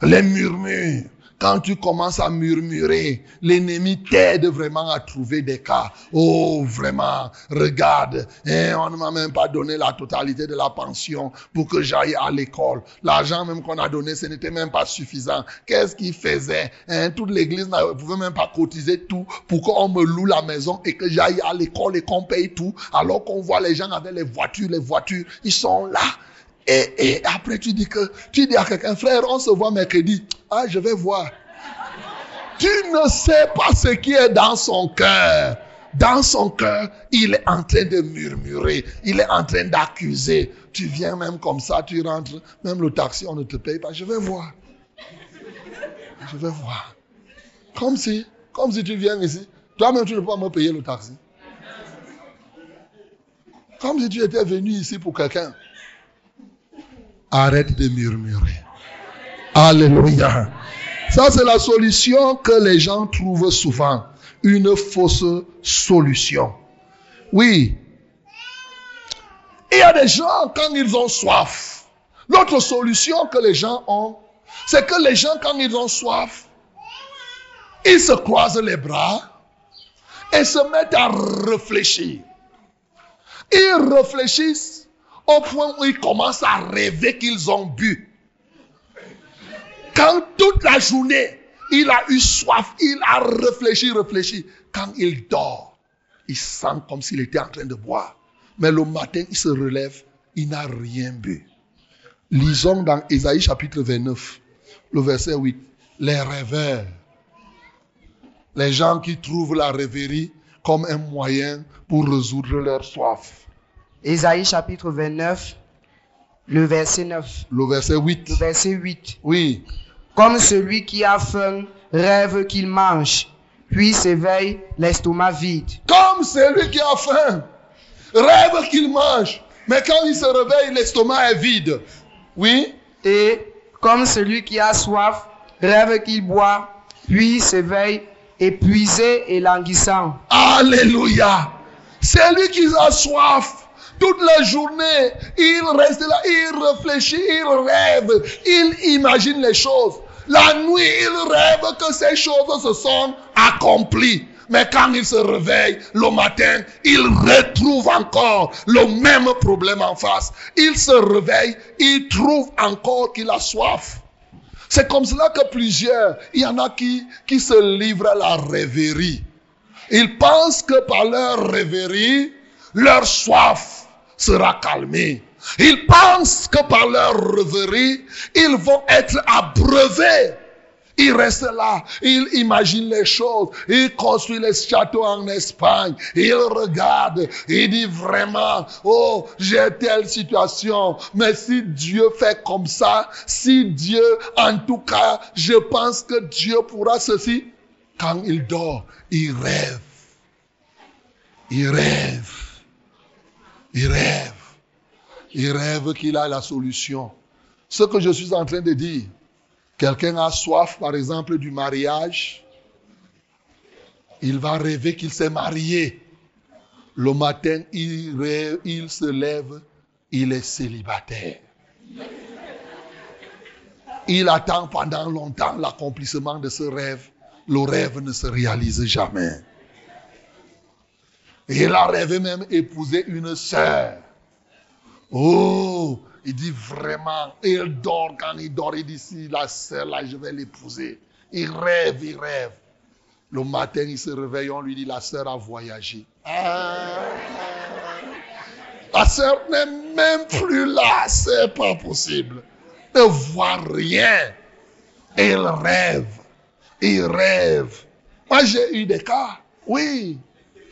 Les murmures, quand tu commences à murmurer, l'ennemi t'aide vraiment à trouver des cas. Oh, vraiment, regarde, hein, on ne m'a même pas donné la totalité de la pension pour que j'aille à l'école. L'argent même qu'on a donné, ce n'était même pas suffisant. Qu'est-ce qu'il faisait hein? Toute l'église ne pouvait même pas cotiser tout pour qu'on me loue la maison et que j'aille à l'école et qu'on paye tout. Alors qu'on voit les gens avec les voitures, les voitures, ils sont là. Et, après, tu dis que, tu dis à quelqu'un, frère, on se voit mercredi. Ah, je vais voir. Tu ne sais pas ce qui est dans son cœur. Dans son cœur, il est en train de murmurer. Il est en train d'accuser. Tu viens même comme ça, tu rentres. Même le taxi, on ne te paye pas. Je vais voir. Je vais voir. Comme si, comme si tu viens ici. Toi-même, tu ne peux pas me payer le taxi. Comme si tu étais venu ici pour quelqu'un. Arrête de murmurer. Alléluia. Ça, c'est la solution que les gens trouvent souvent. Une fausse solution. Oui. Il y a des gens, quand ils ont soif, l'autre solution que les gens ont, c'est que les gens, quand ils ont soif, ils se croisent les bras et se mettent à réfléchir. Ils réfléchissent au point où ils commencent à rêver qu'ils ont bu. Quand toute la journée, il a eu soif, il a réfléchi, réfléchi. Quand il dort, il sent comme s'il était en train de boire. Mais le matin, il se relève, il n'a rien bu. Lisons dans Ésaïe chapitre 29, le verset 8. Les rêveurs, les gens qui trouvent la rêverie comme un moyen pour résoudre leur soif. Ésaïe chapitre 29, le verset 9. Le verset 8. Le verset 8. Oui. Comme celui qui a faim rêve qu'il mange, puis s'éveille l'estomac vide. Comme celui qui a faim rêve qu'il mange, mais quand il se réveille, l'estomac est vide. Oui. Et comme celui qui a soif rêve qu'il boit, puis s'éveille épuisé et languissant. Alléluia. Celui qui a soif, toute la journée, il reste là, il réfléchit, il rêve, il imagine les choses. La nuit, il rêve que ces choses se sont accomplies. Mais quand il se réveille le matin, il retrouve encore le même problème en face. Il se réveille, il trouve encore qu'il a soif. C'est comme cela que plusieurs, il y en a qui, qui se livrent à la rêverie. Ils pensent que par leur rêverie, leur soif sera calmée. Ils pensent que par leur rêverie, ils vont être abreuvés. Ils restent là, ils imaginent les choses, ils construisent les châteaux en Espagne, ils regardent, ils disent vraiment, oh, j'ai telle situation, mais si Dieu fait comme ça, si Dieu, en tout cas, je pense que Dieu pourra ceci. Quand il dort, il rêve. Il rêve. Il rêve. Il rêve qu'il a la solution. Ce que je suis en train de dire, quelqu'un a soif, par exemple, du mariage, il va rêver qu'il s'est marié. Le matin, il, se lève, il est célibataire. Il attend pendant longtemps l'accomplissement de ce rêve. Le rêve ne se réalise jamais. Il a rêvé même épouser une sœur. Oh, il dit vraiment, il dort quand il dort, il dit la sœur là, je vais l'épouser. Il rêve, il rêve. Le matin, il se réveille, on lui dit la sœur a voyagé. Ah. La sœur n'est même plus là, c'est pas possible. Ne voit rien. Il rêve. Il rêve. Moi, j'ai eu des cas. Oui.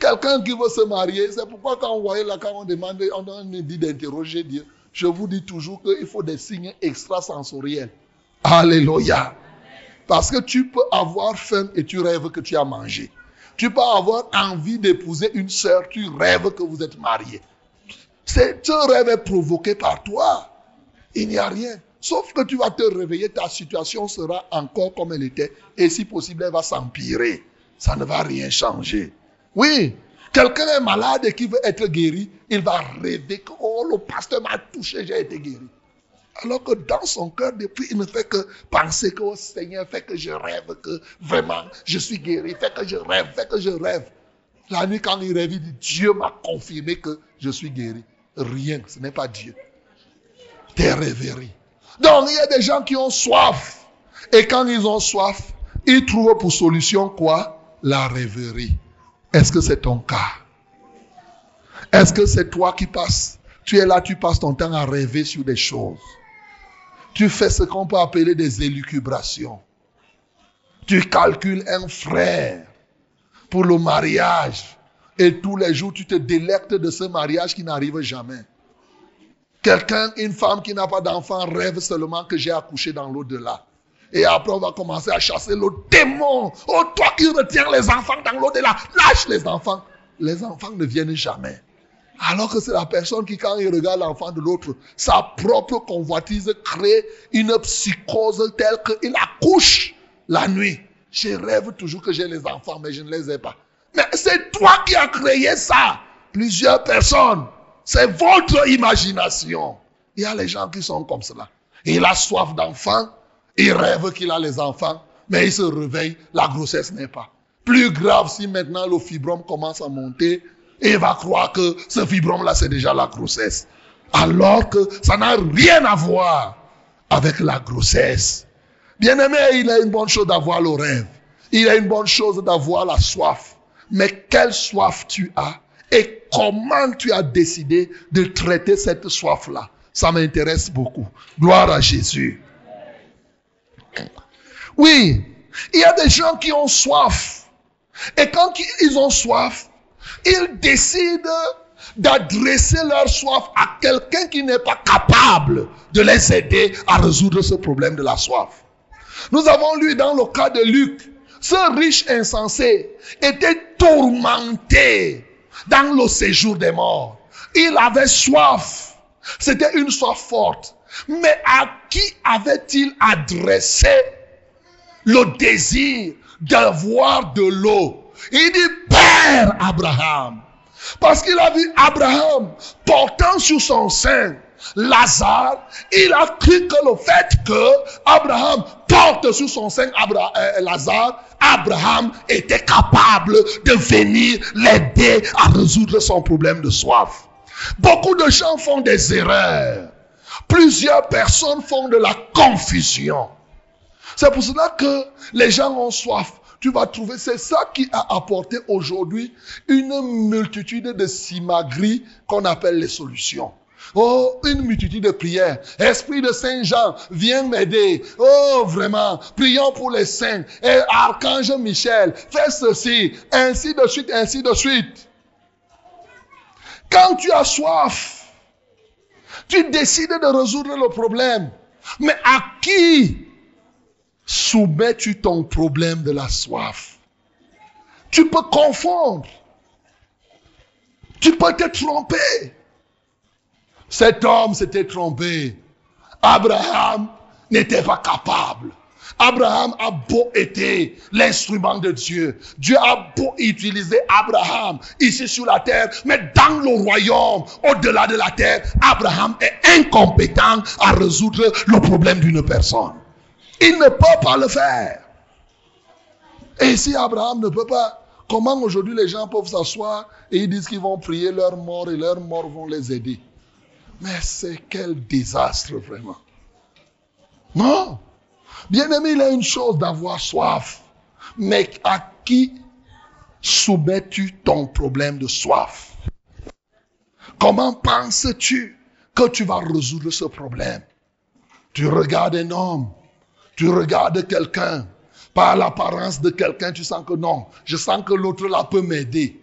Quelqu'un qui veut se marier, c'est pourquoi quand on voyait là, quand on demande, on dit d'interroger Dieu, je vous dis toujours qu'il faut des signes extrasensoriels. Alléluia. Parce que tu peux avoir faim et tu rêves que tu as mangé. Tu peux avoir envie d'épouser une sœur, tu rêves que vous êtes mariés. C'est un rêve est provoqué par toi. Il n'y a rien. Sauf que tu vas te réveiller, ta situation sera encore comme elle était. Et si possible, elle va s'empirer. Ça ne va rien changer. Oui, quelqu'un est malade et qui veut être guéri, il va rêver que oh, le pasteur m'a touché, j'ai été guéri. Alors que dans son cœur, depuis, il ne fait que penser que oh, Seigneur, fait que je rêve, que vraiment je suis guéri, fait que je rêve, fait que je rêve. La nuit, quand il rêve, il dit Dieu m'a confirmé que je suis guéri. Rien, ce n'est pas Dieu. Des rêveries. Donc, il y a des gens qui ont soif. Et quand ils ont soif, ils trouvent pour solution quoi? La rêverie. Est-ce que c'est ton cas? Est-ce que c'est toi qui passes? Tu es là, tu passes ton temps à rêver sur des choses. Tu fais ce qu'on peut appeler des élucubrations. Tu calcules un frère pour le mariage. Et tous les jours, tu te délectes de ce mariage qui n'arrive jamais. Quelqu'un, une femme qui n'a pas d'enfant, rêve seulement que j'ai accouché dans l'au-delà. Et après, on va commencer à chasser le démon. Oh, toi qui retiens les enfants dans l'au-delà, lâche les enfants. Les enfants ne viennent jamais. Alors que c'est la personne qui, quand il regarde l'enfant de l'autre, sa propre convoitise crée une psychose telle qu'il accouche la nuit. Je rêve toujours que j'ai les enfants, mais je ne les ai pas. Mais c'est toi qui as créé ça. Plusieurs personnes. C'est votre imagination. Il y a les gens qui sont comme cela. Il a soif d'enfants, il rêve qu'il a les enfants, mais il se réveille, la grossesse n'est pas. Plus grave si maintenant le fibrome commence à monter, et il va croire que ce fibrome-là, c'est déjà la grossesse. Alors que ça n'a rien à voir avec la grossesse. Bien aimé, il a une bonne chose d'avoir le rêve. Il a une bonne chose d'avoir la soif. Mais quelle soif tu as et comment tu as décidé de traiter cette soif-là? Ça m'intéresse beaucoup. Gloire à Jésus. Oui, il y a des gens qui ont soif. Et quand ils ont soif, ils décident d'adresser leur soif à quelqu'un qui n'est pas capable de les aider à résoudre ce problème de la soif. Nous avons lu dans le cas de Luc, ce riche insensé était tourmenté dans le séjour des morts. Il avait soif. C'était une soif forte. Mais à qui avait-il adressé le désir d'avoir de l'eau? Il dit, Père Abraham. Parce qu'il a vu Abraham portant sur son sein Lazare, il a cru que le fait que Abraham porte sur son sein euh, Lazare, Abraham était capable de venir l'aider à résoudre son problème de soif. Beaucoup de gens font des erreurs. Plusieurs personnes font de la confusion. C'est pour cela que les gens ont soif. Tu vas trouver, c'est ça qui a apporté aujourd'hui une multitude de simagris qu'on appelle les solutions. Oh, une multitude de prières. Esprit de Saint Jean, viens m'aider. Oh, vraiment, prions pour les saints. Et Archange Michel, fais ceci, ainsi de suite, ainsi de suite. Quand tu as soif, tu décides de résoudre le problème. Mais à qui soumets-tu ton problème de la soif? Tu peux confondre. Tu peux te tromper. Cet homme s'était trompé. Abraham n'était pas capable. Abraham a beau été l'instrument de Dieu. Dieu a beau utiliser Abraham ici sur la terre, mais dans le royaume, au-delà de la terre, Abraham est incompétent à résoudre le problème d'une personne. Il ne peut pas le faire. Et si Abraham ne peut pas, comment aujourd'hui les gens peuvent s'asseoir et ils disent qu'ils vont prier leurs morts et leurs morts vont les aider? Mais c'est quel désastre vraiment. Non. Bien aimé, il a une chose d'avoir soif. Mais à qui soumets-tu ton problème de soif? Comment penses-tu que tu vas résoudre ce problème? Tu regardes un homme, tu regardes quelqu'un, par l'apparence de quelqu'un, tu sens que non, je sens que l'autre là peut m'aider.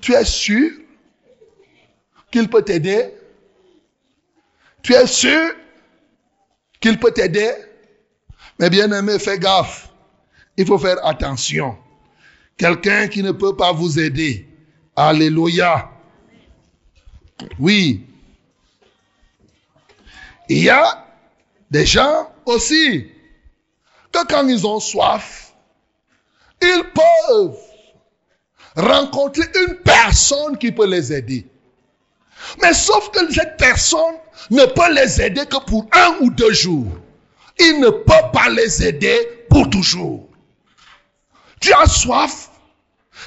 Tu es sûr qu'il peut t'aider? Tu es sûr qu'il peut t'aider Mais bien aimé, fais gaffe. Il faut faire attention. Quelqu'un qui ne peut pas vous aider. Alléluia. Oui. Il y a des gens aussi que quand ils ont soif, ils peuvent rencontrer une personne qui peut les aider. Mais sauf que cette personne ne peut les aider que pour un ou deux jours. Il ne peut pas les aider pour toujours. Tu as soif,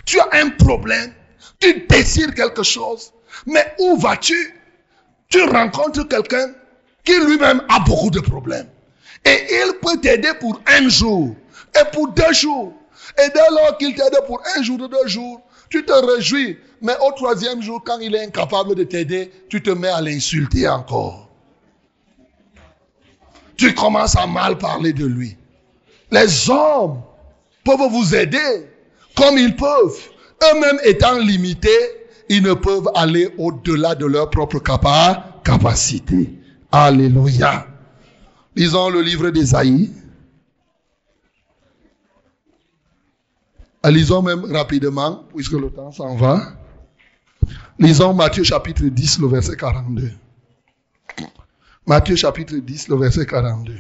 tu as un problème, tu désires quelque chose, mais où vas-tu? Tu rencontres quelqu'un qui lui-même a beaucoup de problèmes. Et il peut t'aider pour un jour et pour deux jours. Et dès lors qu'il t'aide pour un jour ou deux jours, tu te réjouis. Mais au troisième jour, quand il est incapable de t'aider, tu te mets à l'insulter encore. Tu commences à mal parler de lui. Les hommes peuvent vous aider comme ils peuvent. Eux-mêmes étant limités, ils ne peuvent aller au-delà de leur propre capacité. Alléluia. Lisons le livre d'Ésaïe. Lisons même rapidement, puisque le temps s'en va. Lisons Matthieu chapitre 10, le verset 42. Matthieu chapitre 10, le verset 42.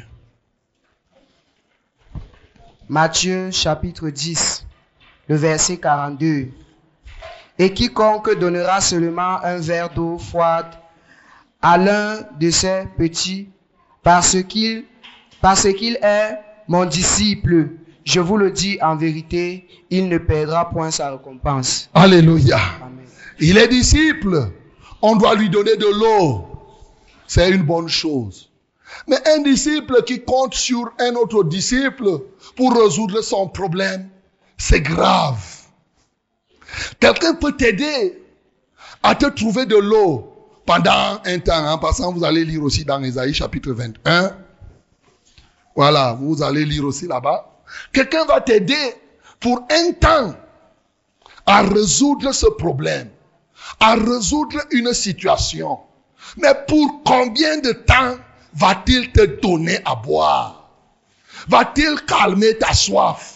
Matthieu chapitre 10, le verset 42. Et quiconque donnera seulement un verre d'eau froide à l'un de ses petits parce qu'il parce qu'il est mon disciple. Je vous le dis en vérité, il ne perdra point sa récompense. Alléluia. Amen. Il est disciple. On doit lui donner de l'eau. C'est une bonne chose. Mais un disciple qui compte sur un autre disciple pour résoudre son problème, c'est grave. Quelqu'un peut t'aider à te trouver de l'eau pendant un temps. En passant, vous allez lire aussi dans Ésaïe chapitre 21. Voilà, vous allez lire aussi là-bas. Quelqu'un va t'aider pour un temps à résoudre ce problème, à résoudre une situation. Mais pour combien de temps va-t-il te donner à boire? Va-t-il calmer ta soif?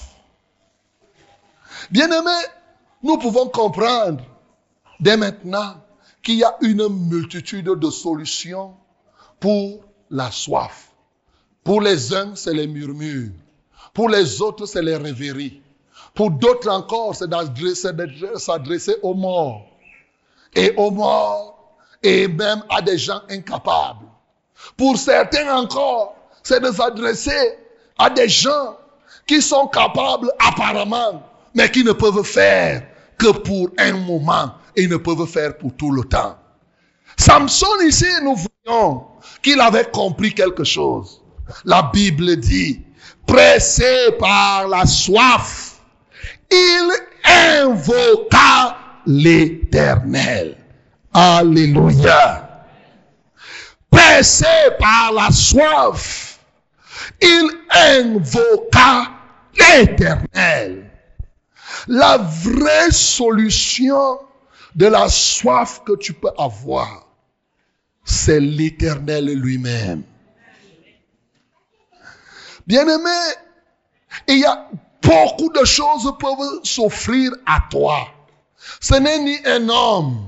Bien-aimé, nous pouvons comprendre dès maintenant qu'il y a une multitude de solutions pour la soif. Pour les uns, c'est les murmures. Pour les autres, c'est les rêveries. Pour d'autres encore, c'est s'adresser aux morts. Et aux morts, et même à des gens incapables. Pour certains encore, c'est de s'adresser à des gens qui sont capables apparemment, mais qui ne peuvent faire que pour un moment et ne peuvent faire pour tout le temps. Samson ici, nous voyons qu'il avait compris quelque chose. La Bible dit, pressé par la soif, il invoqua l'éternel. Alléluia. Pressé par la soif, il invoqua l'éternel. La vraie solution de la soif que tu peux avoir, c'est l'éternel lui-même. Bien-aimé, il y a beaucoup de choses peuvent s'offrir à toi. Ce n'est ni un homme,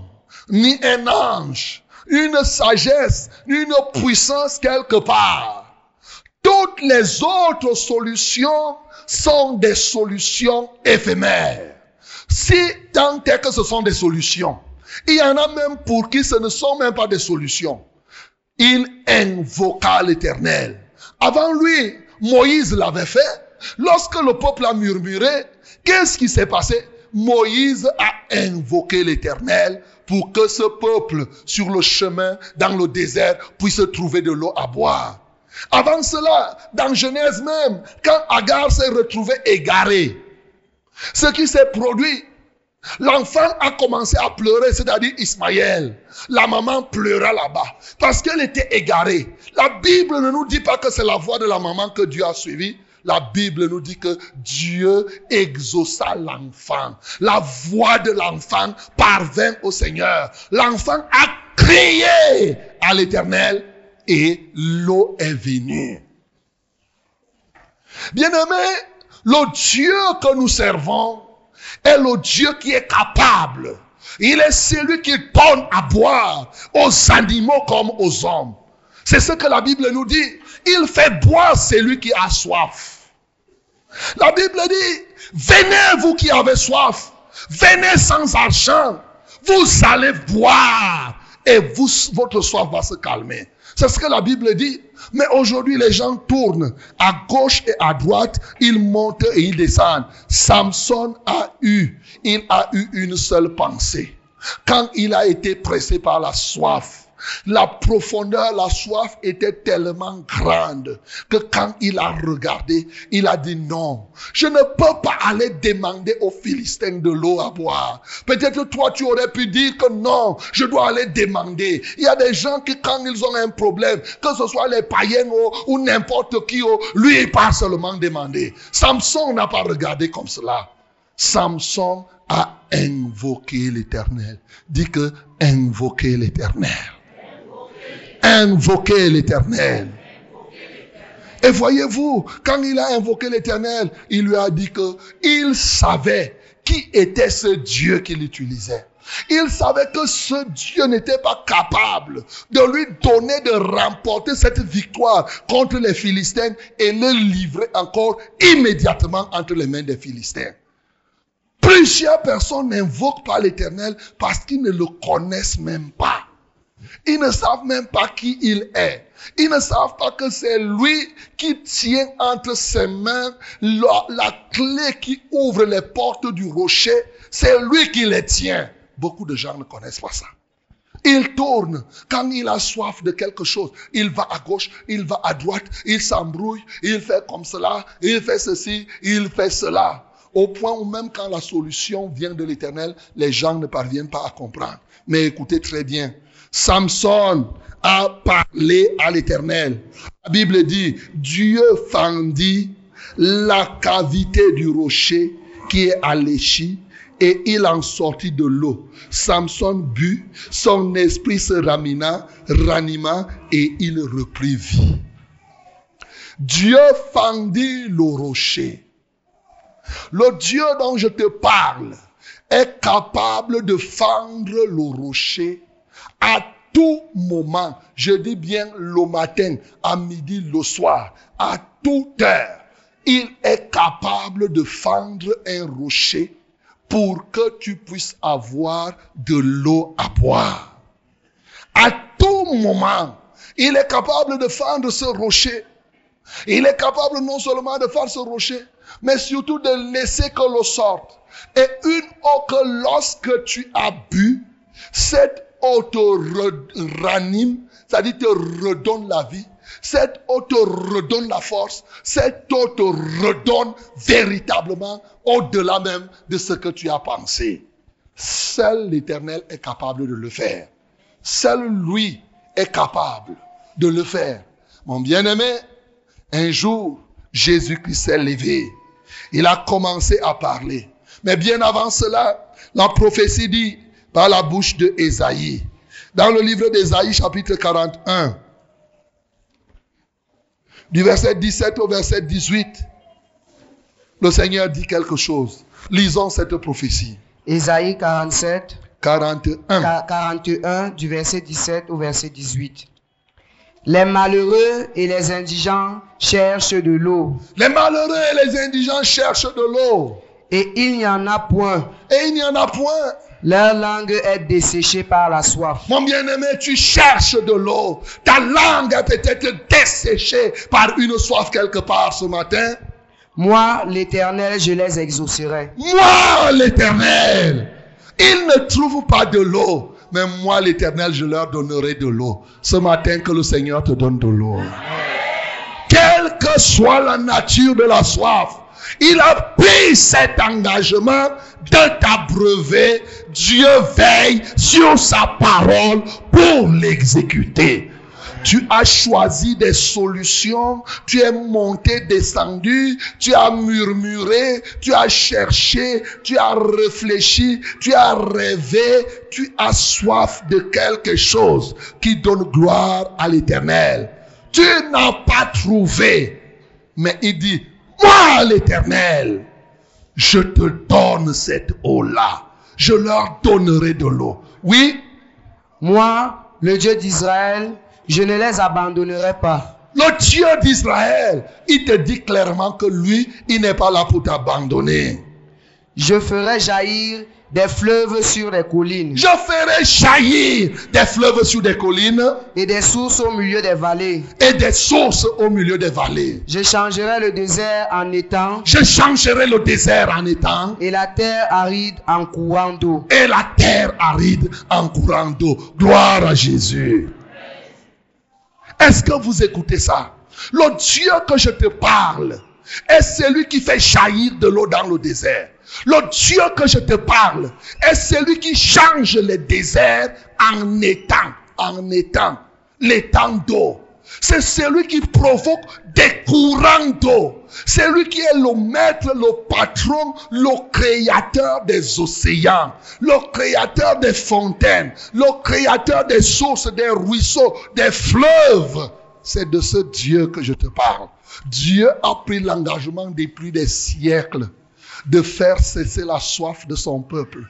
ni un ange, une sagesse, une puissance quelque part. Toutes les autres solutions sont des solutions éphémères. Si tant est que ce sont des solutions, il y en a même pour qui ce ne sont même pas des solutions. Il invoqua l'éternel. Avant lui, Moïse l'avait fait, lorsque le peuple a murmuré, qu'est-ce qui s'est passé? Moïse a invoqué l'Éternel pour que ce peuple, sur le chemin, dans le désert, puisse trouver de l'eau à boire. Avant cela, dans Genèse même, quand Agar s'est retrouvé égaré, ce qui s'est produit, l'enfant a commencé à pleurer, c'est-à-dire Ismaël. La maman pleura là-bas parce qu'elle était égarée. La Bible ne nous dit pas que c'est la voix de la maman que Dieu a suivie. La Bible nous dit que Dieu exauça l'enfant. La voix de l'enfant parvint au Seigneur. L'enfant a crié à l'Éternel et l'eau est venue. Bien-aimé, le Dieu que nous servons est le Dieu qui est capable. Il est celui qui donne à boire aux animaux comme aux hommes. C'est ce que la Bible nous dit. Il fait boire celui qui a soif. La Bible dit, venez vous qui avez soif, venez sans argent, vous allez boire et votre soif va se calmer. C'est ce que la Bible dit. Mais aujourd'hui, les gens tournent à gauche et à droite, ils montent et ils descendent. Samson a eu, il a eu une seule pensée. Quand il a été pressé par la soif, la profondeur, la soif était tellement grande que quand il a regardé, il a dit non, je ne peux pas aller demander aux Philistins de l'eau à boire. Peut-être toi tu aurais pu dire que non, je dois aller demander. Il y a des gens qui quand ils ont un problème, que ce soit les païens ou, n'importe qui, lui il part seulement demander. Samson n'a pas regardé comme cela. Samson a invoqué l'éternel. Dit que invoquer l'éternel invoquer l'éternel. Et voyez-vous, quand il a invoqué l'éternel, il lui a dit que il savait qui était ce Dieu qu'il utilisait. Il savait que ce Dieu n'était pas capable de lui donner de remporter cette victoire contre les Philistins et le livrer encore immédiatement entre les mains des Philistins. Plusieurs personnes n'invoquent pas l'éternel parce qu'ils ne le connaissent même pas. Ils ne savent même pas qui il est. Ils ne savent pas que c'est lui qui tient entre ses mains la, clé qui ouvre les portes du rocher. C'est lui qui les tient. Beaucoup de gens ne connaissent pas ça. Il tourne quand il a soif de quelque chose. Il va à gauche, il va à droite, il s'embrouille, il fait comme cela, il fait ceci, il fait cela. Au point où même quand la solution vient de l'éternel, les gens ne parviennent pas à comprendre. Mais écoutez très bien, Samson a parlé à l'Éternel. La Bible dit, Dieu fendit la cavité du rocher qui est à et il en sortit de l'eau. Samson but, son esprit se ramina, ranima et il reprit vie. Dieu fendit le rocher. Le Dieu dont je te parle est capable de fendre le rocher à tout moment, je dis bien le matin, à midi, le soir, à toute heure, il est capable de fendre un rocher pour que tu puisses avoir de l'eau à boire. À tout moment, il est capable de fendre ce rocher. Il est capable non seulement de faire ce rocher, mais surtout de laisser que l'eau sorte. Et une eau que lorsque tu as bu, cette te ranime, c'est-à-dire te redonne la vie. Cette eau te redonne la force. Cette eau te redonne véritablement au-delà même de ce que tu as pensé. Seul l'Éternel est capable de le faire. Seul lui est capable de le faire. Mon bien-aimé, un jour, Jésus-Christ s'est levé. Il a commencé à parler. Mais bien avant cela, la prophétie dit, par la bouche de Ésaïe. Dans le livre d'Ésaïe, chapitre 41, du verset 17 au verset 18, le Seigneur dit quelque chose. Lisons cette prophétie. Ésaïe 47, 41. 41, du verset 17 au verset 18. Les malheureux et les indigents cherchent de l'eau. Les malheureux et les indigents cherchent de l'eau. Et il n'y en a point. Et il n'y en a point. Leur langue est desséchée par la soif. Mon bien-aimé, tu cherches de l'eau. Ta langue est peut-être desséchée par une soif quelque part ce matin. Moi, l'Éternel, je les exaucerai. Moi, l'Éternel, ils ne trouvent pas de l'eau, mais moi, l'Éternel, je leur donnerai de l'eau. Ce matin, que le Seigneur te donne de l'eau. Quelle que soit la nature de la soif, il a pris cet engagement de t'abreuver. Dieu veille sur sa parole pour l'exécuter. Tu as choisi des solutions, tu es monté, descendu, tu as murmuré, tu as cherché, tu as réfléchi, tu as rêvé, tu as soif de quelque chose qui donne gloire à l'éternel. Tu n'as pas trouvé, mais il dit, moi l'éternel, je te donne cette eau-là. Je leur donnerai de l'eau. Oui, Moi, le Dieu d'Israël, je ne les abandonnerai pas. Le Dieu d'Israël, il te dit clairement que lui, il n'est pas là pour t'abandonner. Je ferai jaillir des fleuves sur les collines Je ferai jaillir des fleuves sur des collines et des sources au milieu des vallées. et des sources au milieu des vallées. Je changerai le désert en étang Je changerai le désert en étang et la terre aride en courant d'eau. et la terre aride en courant d'eau. Gloire à Jésus. Est-ce que vous écoutez ça? Le Dieu que je te parle est celui qui fait jaillir de l'eau dans le désert. Le Dieu que je te parle est celui qui change les déserts en étang, en étang, l'étang d'eau. C'est celui qui provoque des courants d'eau. C'est lui qui est le maître, le patron, le créateur des océans, le créateur des fontaines, le créateur des sources, des ruisseaux, des fleuves. C'est de ce Dieu que je te parle. Dieu a pris l'engagement depuis des siècles de faire cesser la soif de son peuple.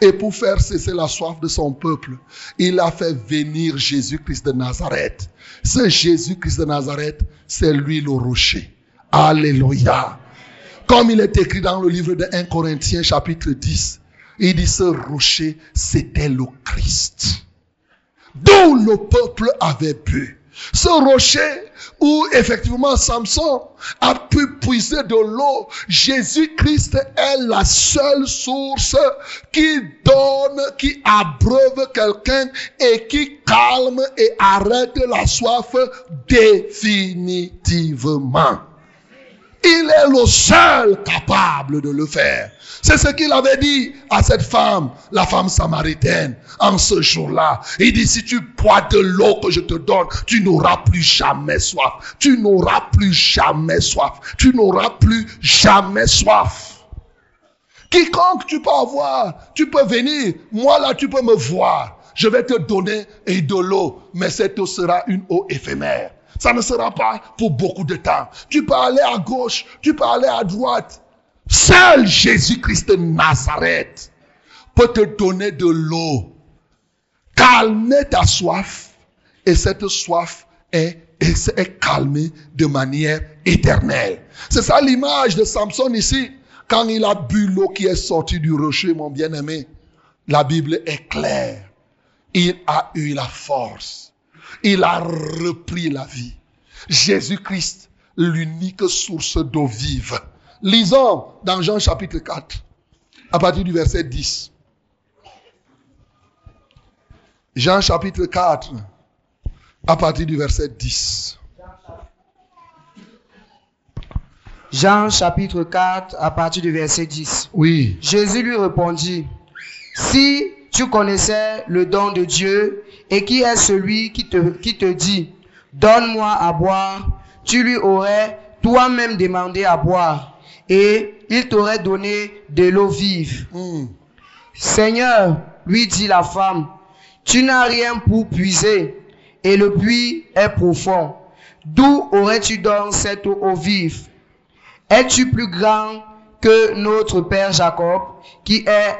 Et pour faire cesser la soif de son peuple, il a fait venir Jésus-Christ de Nazareth. Ce Jésus-Christ de Nazareth, c'est lui le rocher. Alléluia. Comme il est écrit dans le livre de 1 Corinthiens chapitre 10, il dit ce rocher, c'était le Christ. Dont le peuple avait bu. Ce rocher où effectivement Samson a pu puiser de l'eau. Jésus-Christ est la seule source qui donne, qui abreuve quelqu'un et qui calme et arrête la soif définitivement. Il est le seul capable de le faire. C'est ce qu'il avait dit à cette femme, la femme samaritaine, en ce jour-là. Il dit, si tu bois de l'eau que je te donne, tu n'auras plus jamais soif. Tu n'auras plus jamais soif. Tu n'auras plus jamais soif. Quiconque tu peux avoir, tu peux venir. Moi là, tu peux me voir. Je vais te donner et de l'eau, mais cette eau sera une eau éphémère. Ça ne sera pas pour beaucoup de temps. Tu peux aller à gauche, tu peux aller à droite. Seul Jésus-Christ de Nazareth peut te donner de l'eau. Calmer ta soif. Et cette soif est, est, est calmée de manière éternelle. C'est ça l'image de Samson ici. Quand il a bu l'eau qui est sortie du rocher, mon bien-aimé, la Bible est claire. Il a eu la force. Il a repris la vie. Jésus-Christ, l'unique source d'eau vive. Lisons dans Jean chapitre 4, à partir du verset 10. Jean chapitre 4, à partir du verset 10. Jean chapitre 4 à partir du verset 10. Oui. Jésus lui répondit, Si tu connaissais le don de Dieu et qui est celui qui te, qui te dit, Donne-moi à boire, tu lui aurais toi-même demandé à boire et il t'aurait donné de l'eau vive. Hmm. Seigneur, lui dit la femme, tu n'as rien pour puiser et le puits est profond. D'où aurais-tu donc cette eau vive? Es-tu plus grand que notre père Jacob qui est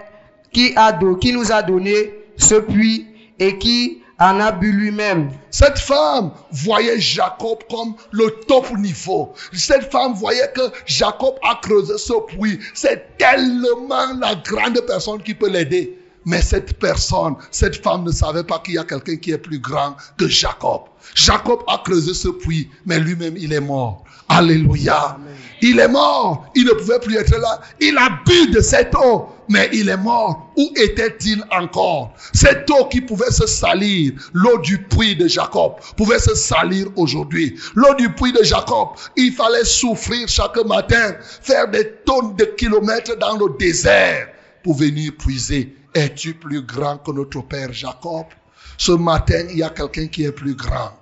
qui a qui nous a donné ce puits et qui en a bu lui-même Cette femme voyait Jacob comme le top niveau. Cette femme voyait que Jacob a creusé ce puits. C'est tellement la grande personne qui peut l'aider. Mais cette personne, cette femme ne savait pas qu'il y a quelqu'un qui est plus grand que Jacob. Jacob a creusé ce puits, mais lui-même, il est mort. Alléluia. Il est mort. Il ne pouvait plus être là. Il a bu de cette eau, mais il est mort. Où était-il encore? Cette eau qui pouvait se salir, l'eau du puits de Jacob, pouvait se salir aujourd'hui. L'eau du puits de Jacob, il fallait souffrir chaque matin, faire des tonnes de kilomètres dans le désert pour venir puiser. Es-tu plus grand que notre père Jacob? Ce matin, il y a quelqu'un qui est plus grand.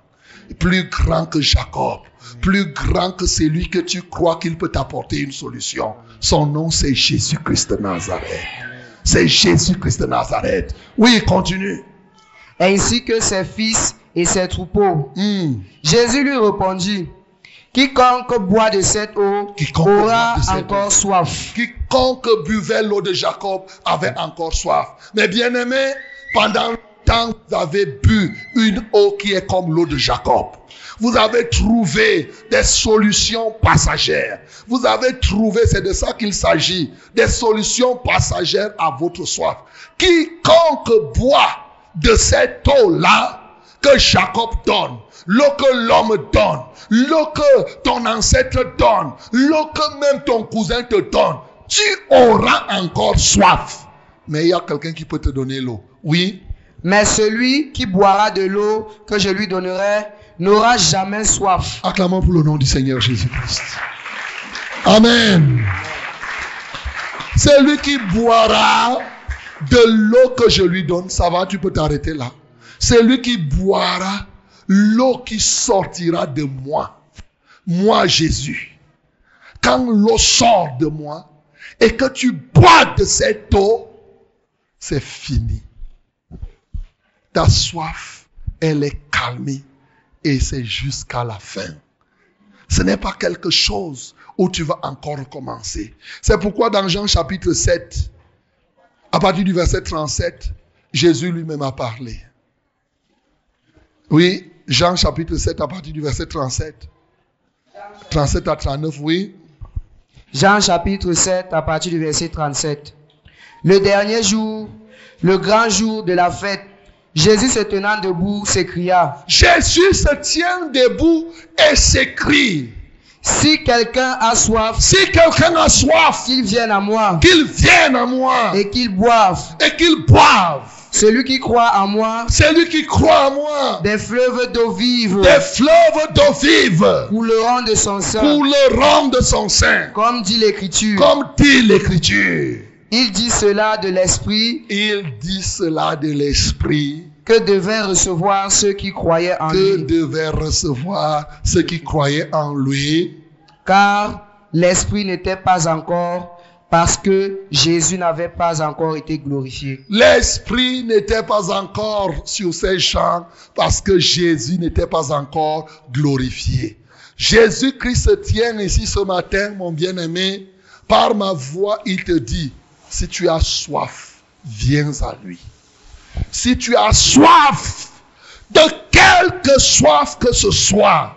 Plus grand que Jacob. Plus grand que celui que tu crois qu'il peut t'apporter une solution. Son nom, c'est Jésus-Christ de Nazareth. C'est Jésus-Christ de Nazareth. Oui, continue. ainsi que ses fils et ses troupeaux. Hmm. Jésus lui répondit, Quiconque boit de cette eau Quiconque aura encore eau. soif. Quiconque buvait l'eau de Jacob avait encore soif. Mais bien aimé, pendant longtemps, vous avez bu une eau qui est comme l'eau de Jacob. Vous avez trouvé des solutions passagères. Vous avez trouvé, c'est de ça qu'il s'agit, des solutions passagères à votre soif. Quiconque boit de cette eau-là que Jacob donne, l'eau que l'homme donne, l'eau que ton ancêtre donne, l'eau que même ton cousin te donne, tu auras encore soif. Mais il y a quelqu'un qui peut te donner l'eau. Oui, Mais celui qui boira de l'eau que je lui donnerai n'aura jamais soif. acclamons pour le nom du Seigneur Jésus-Christ. Amen. Celui qui boira de l'eau que je lui donne, ça va, tu peux t'arrêter là. Celui qui boira l'eau qui sortira de moi, moi Jésus. Quand l'eau sort de moi et que tu bois de cette eau, c'est fini. Ta soif, elle est calmée et c'est jusqu'à la fin. Ce n'est pas quelque chose où tu vas encore recommencer. C'est pourquoi dans Jean chapitre 7, à partir du verset 37, Jésus lui-même a parlé. Oui, Jean chapitre 7 à partir du verset 37. 37 à 39, oui. Jean chapitre 7 à partir du verset 37. Le dernier jour, le grand jour de la fête, Jésus se tenant debout s'écria, Jésus se tient debout et s'écrie. Si quelqu'un a soif, Si quelqu'un a soif, qu'il vienne à moi qu'il vienne à moi et qu'il boive. et qu'il boive. Celui qui croit en moi, Celui qui croit en moi, des fleuves d'eau vive des fleuves d'eau vive couleront de son sein, pour le rang de son sein, comme dit l'Écriture. comme dit l'Écriture. Il dit cela de l'Esprit Il dit cela de l'Esprit que devaient recevoir ceux qui croyaient en que lui. devaient recevoir ceux qui croyaient en lui, Car l'Esprit n'était pas encore, parce que Jésus n'avait pas encore été glorifié. L'Esprit n'était pas encore sur ces champs parce que Jésus n'était pas encore glorifié. Jésus-Christ se tient ici ce matin, mon bien-aimé. Par ma voix, il te dit, si tu as soif, viens à lui. Si tu as soif, de quelque soif que ce soit,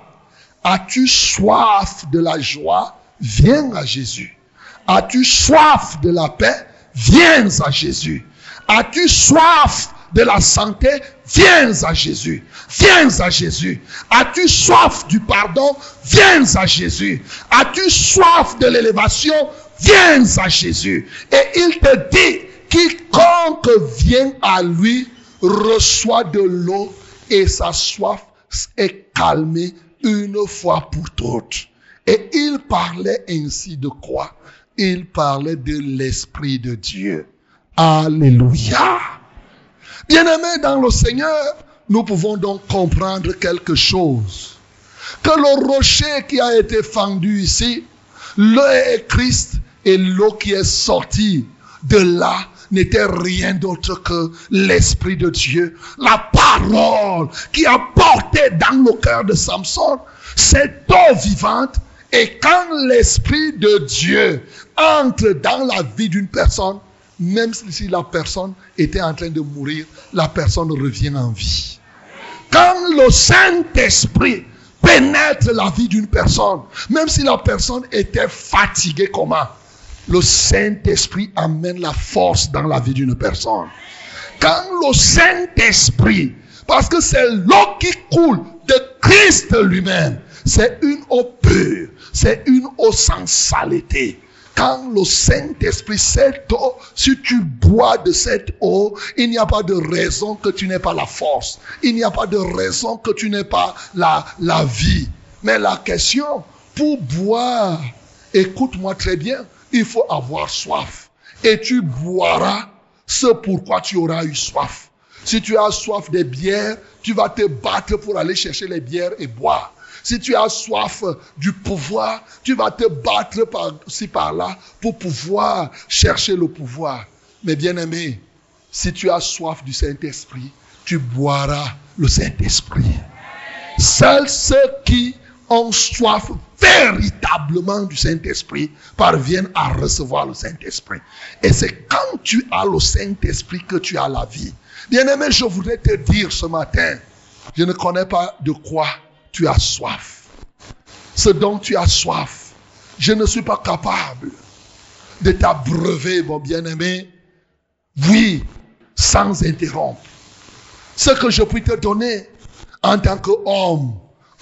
as-tu soif de la joie, viens à Jésus. As-tu soif de la paix, viens à Jésus. As-tu soif de la santé, viens à Jésus. Viens à Jésus. As-tu soif du pardon, viens à Jésus. As-tu soif de l'élévation, viens à Jésus. Et il te dit, quiconque vient à lui reçoit de l'eau et sa soif est calmée une fois pour toutes. Et il parlait ainsi de quoi? Il parlait de l'Esprit de Dieu. Alléluia. Bien-aimés dans le Seigneur, nous pouvons donc comprendre quelque chose. Que le rocher qui a été fendu ici, est Christ et l'eau qui est sortie de là n'était rien d'autre que l'Esprit de Dieu. La parole qui a porté dans le cœur de Samson cette eau vivante. Et quand l'Esprit de Dieu entre dans la vie d'une personne, même si la personne était en train de mourir, la personne revient en vie. Quand le Saint-Esprit pénètre la vie d'une personne, même si la personne était fatiguée comment, le Saint-Esprit amène la force dans la vie d'une personne. quand le Saint-Esprit, parce que c'est l'eau qui coule de Christ lui-même, c'est une eau pure, c'est une eau sans saleté. Quand le Saint-Esprit, cette eau, si tu bois de cette eau, il n'y a pas de raison que tu n'aies pas la force. Il n'y a pas de raison que tu n'aies pas la, la vie. Mais la question, pour boire, écoute-moi très bien, il faut avoir soif. Et tu boiras ce pourquoi tu auras eu soif. Si tu as soif des bières, tu vas te battre pour aller chercher les bières et boire. Si tu as soif du pouvoir, tu vas te battre par-ci par-là pour pouvoir chercher le pouvoir. Mais bien aimé, si tu as soif du Saint-Esprit, tu boiras le Saint-Esprit. Seuls ceux qui ont soif véritablement du Saint-Esprit parviennent à recevoir le Saint-Esprit. Et c'est quand tu as le Saint-Esprit que tu as la vie. Bien-aimé, je voudrais te dire ce matin, je ne connais pas de quoi tu as soif. Ce dont tu as soif, je ne suis pas capable de t'abreuver, mon bien-aimé. Oui, sans interrompre. Ce que je puis te donner en tant qu'homme,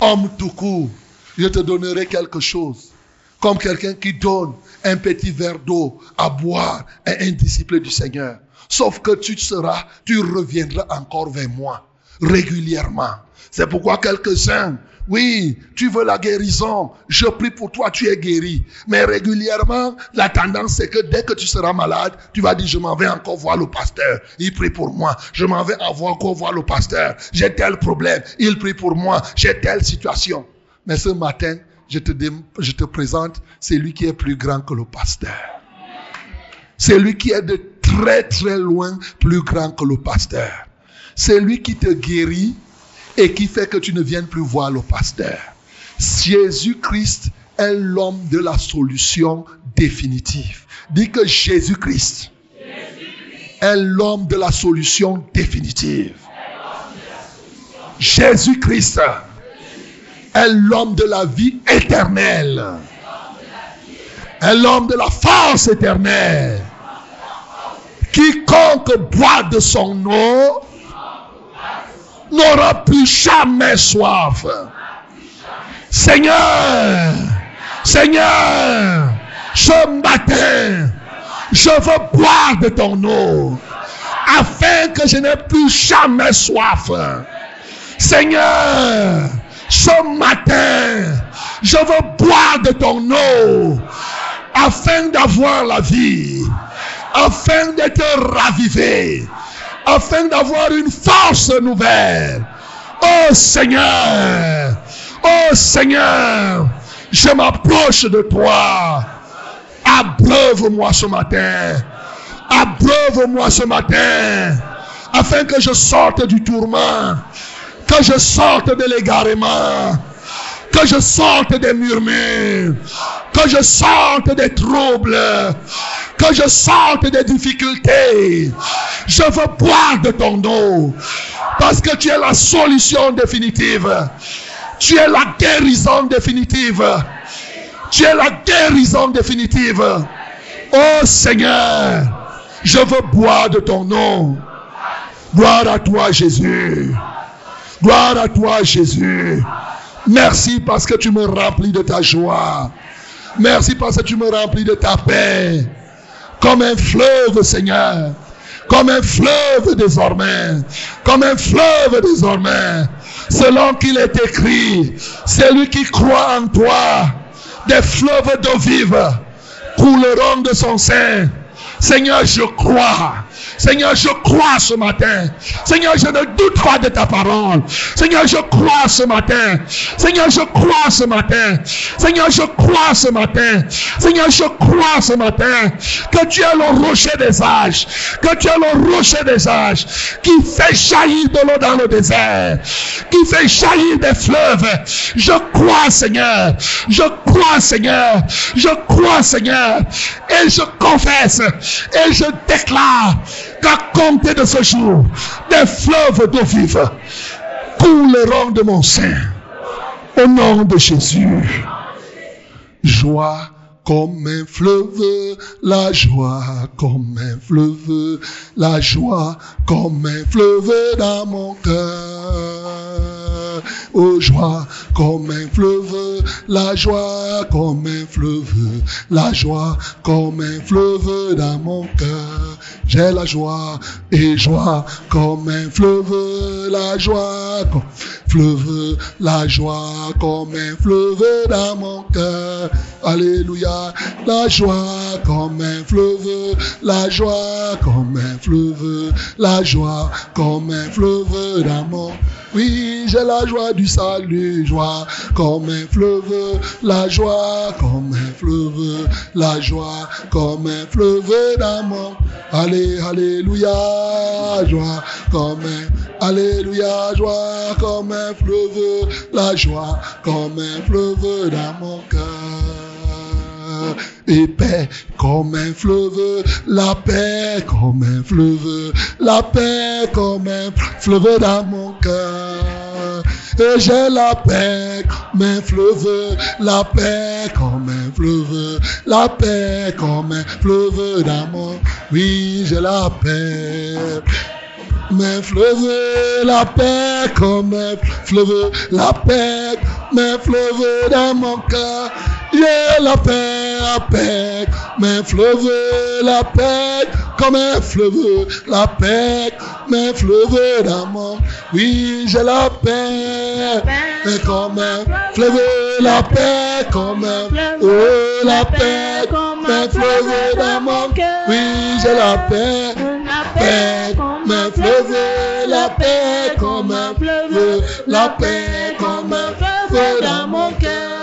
homme tout court, je te donnerai quelque chose. Comme quelqu'un qui donne un petit verre d'eau à boire à un disciple du Seigneur. Sauf que tu seras, tu reviendras encore vers moi régulièrement. C'est pourquoi quelques-uns, oui, tu veux la guérison, je prie pour toi, tu es guéri. Mais régulièrement, la tendance c'est que dès que tu seras malade, tu vas dire, je m'en vais encore voir le pasteur, il prie pour moi. Je m'en vais encore voir le pasteur, j'ai tel problème, il prie pour moi, j'ai telle situation. Mais ce matin, je te, je te présente celui qui est plus grand que le pasteur. C'est lui qui est de très très loin plus grand que le pasteur. C'est lui qui te guérit et qui fait que tu ne viennes plus voir le pasteur. Jésus-Christ est l'homme de la solution définitive. Dis que Jésus-Christ est l'homme de la solution définitive. Jésus-Christ est l'homme de la vie éternelle. Est l'homme de la force éternelle. Quiconque boit de son eau n'aura plus jamais soif. Seigneur, Seigneur, ce matin, je veux boire de ton eau afin que je n'ai plus jamais soif. Seigneur, ce matin, je veux boire de ton eau afin d'avoir la vie, afin d'être ravivé, afin d'avoir une force nouvelle. Oh Seigneur, oh Seigneur, je m'approche de toi. Abreuve-moi ce matin. Abreuve-moi ce matin. Afin que je sorte du tourment. Que je sorte de l'égarement. Que je sorte des murmures. Que je sorte des troubles. Que je sorte des difficultés. Je veux boire de ton eau. Parce que tu es la solution définitive. Tu es la guérison définitive. Tu es la guérison définitive. Oh Seigneur, je veux boire de ton nom. Gloire à toi Jésus. Gloire à toi Jésus. Merci parce que tu me remplis de ta joie. Merci parce que tu me remplis de ta paix. Comme un fleuve, Seigneur. Comme un fleuve désormais. Comme un fleuve désormais. Selon qu'il est écrit, celui qui croit en toi, des fleuves d'eau vive couleront de son sein. Seigneur, je crois. Seigneur, je crois ce matin. Seigneur, je ne doute pas de ta parole. Seigneur, je crois ce matin. Seigneur, je crois ce matin. Seigneur, je crois ce matin. Seigneur, je crois ce matin que tu es le rocher des âges. Que tu es le rocher des âges qui fait jaillir de l'eau dans le désert. Qui fait jaillir des fleuves. Je crois, Seigneur. Je crois, Seigneur. Je crois, Seigneur. Et je confesse. Et je déclare qu'à compter de ce jour, des fleuves d'eau vive couleront de mon sein. Au nom de Jésus. Joie comme un fleuve, la joie comme un fleuve, la joie comme un fleuve dans mon cœur. Oh joie comme un fleuve, la joie comme un fleuve, la joie comme un fleuve dans mon cœur. J'ai la joie et joie comme un fleuve, la joie fleuve, la joie comme un fleuve dans mon cœur. Alléluia, la joie comme un fleuve, la joie comme un fleuve, la joie comme un fleuve dans mon oui, j'ai la joie du salut, joie comme un fleuve, la joie comme un fleuve, la joie comme un fleuve mon. Allez, alléluia, joie comme un. Alléluia, joie comme un fleuve, la joie comme un fleuve dans mon cœur et paix comme un fleuve, la paix comme un fleuve, la paix comme un fleuve dans mon cœur. Et j'ai la paix comme un fleuve, la paix comme un fleuve, la paix comme un fleuve dans mon... Oui, j'ai la paix. Mes fleuves, la paix comme fleuve, la paix, mes fleuves dans mon cœur. Yeah, la paix, la paix, mes fleuves, la paix comme un fleuve, la paix, mes fleuves mon. Oui, j'ai la paix, mais comme un fleuve, la paix comme un oh, la paix, mes fleuves cœur. Oui, j'ai la paix, paix, mes fleuves, la paix comme un fleuve, la paix comme un fleuve dans mon cœur.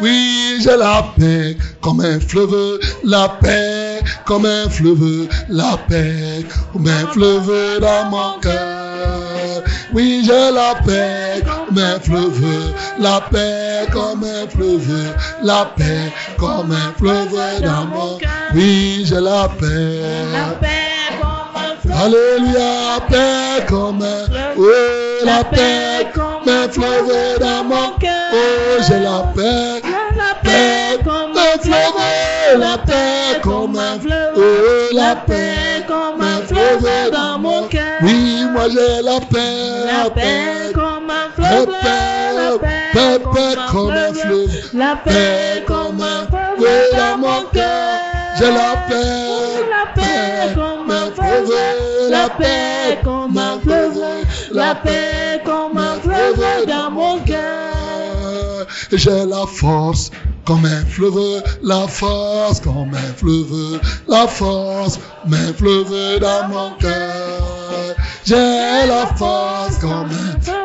Oui, j'ai la paix comme un fleuve, la paix comme un fleuve, la paix comme un fleuve dans mon cœur. Oui, j'ai la paix comme un fleuve, la paix comme un fleuve, la paix comme un fleuve dans mon cœur. Oui, j'ai la paix. Alléluia, paix comme un, oh, la paix comme un fleuve dans mon cœur. Oh, j'ai la paix, La paix comme un fleuve, la paix comme un fleuve, oh, la paix. Comme un fleuve dans mon cœur. Oui, moi j'ai la paix, La paix comme un la fleuve. La paix, paix comme un fleuve, La paix comme un fleuve dans mon cœur. J'ai la paix, La paix comme un fleuve. La paix comme un fleuve. La paix comme un fleuve dans mon cœur. J'ai la force comme un fleuve, la force comme un fleuve, la force un fleuve dans mon cœur. J'ai la force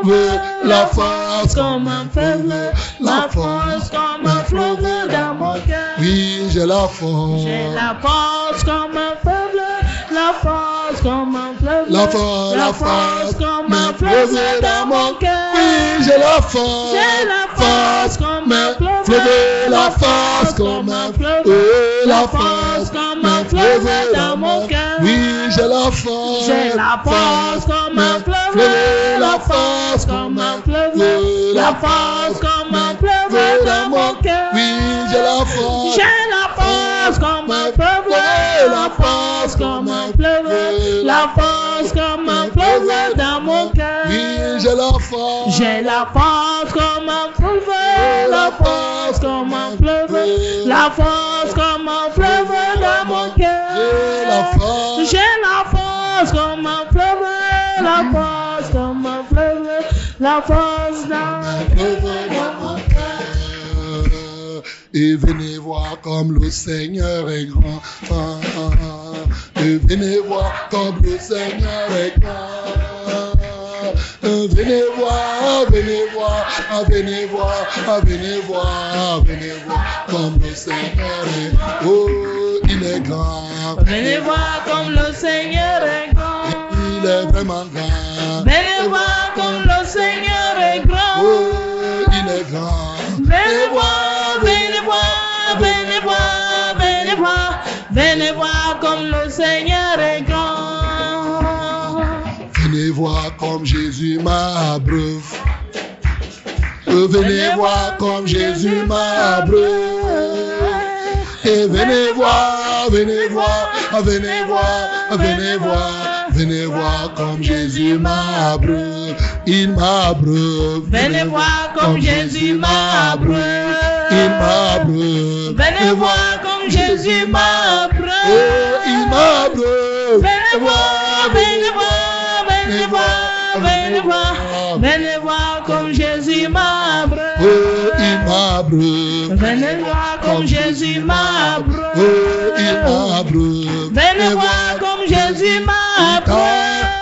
fleuve, la force comme un fleuve, la force comme un fleuve dans mon cœur. Oui, j'ai la force. J'ai la force comme un fleuve, la force comme un fleuve, La force, la force comme un fleuve dans mon cœur. Oui, j'ai la force. J'ai la force comme un fleuve, la force comme un fleuve, la force comme un fleuve dans mon cœur. Oui, j'ai la force. J'ai la force comme un fleuve, la force comme un fleuve, la force comme un fleuve dans mon cœur. Oui, j'ai la force. La force comme un fleuve, la force comme un fleuve, la force comme un fleuve dans mon cœur. Oui, j'ai la force. J'ai la force comme un fleuve, la force comme un fleuve, la force comme un fleuve dans mon cœur. J'ai la force. J'ai la force comme un fleuve, la force comme un fleuve, la force dans mon cœur. Et venez voir comme le Seigneur est grand. Et venez voir comme le Seigneur est grand. Venez voir, venez voir, venez voir, venez voir, venez voir comme le Seigneur est. Oh, il est grand. Venez voir comme le Seigneur est grand. Il est vraiment grand. Venez voir venez voir comme le Seigneur est grand. Venez voir comme Jésus m'abreuve. Venez voir comme Jésus m'abreuve. Et venez voir, venez voir, venez voir, venez voir, venez voir comme Jésus m'abreuve. Il m'abreuve. Venez voir comme Jésus m'abreuve. Il m'abreuve. Venez voir comme Jésus m'abreuve. Oh, il m'abreuve. Venez voir, venez voir, venez voir, venez voir, venez voir comme Jésus m'abreuve. Venez voir comme Jésus. Oh, il m'abreuve. Venez voir comme Jésus. Abreuve.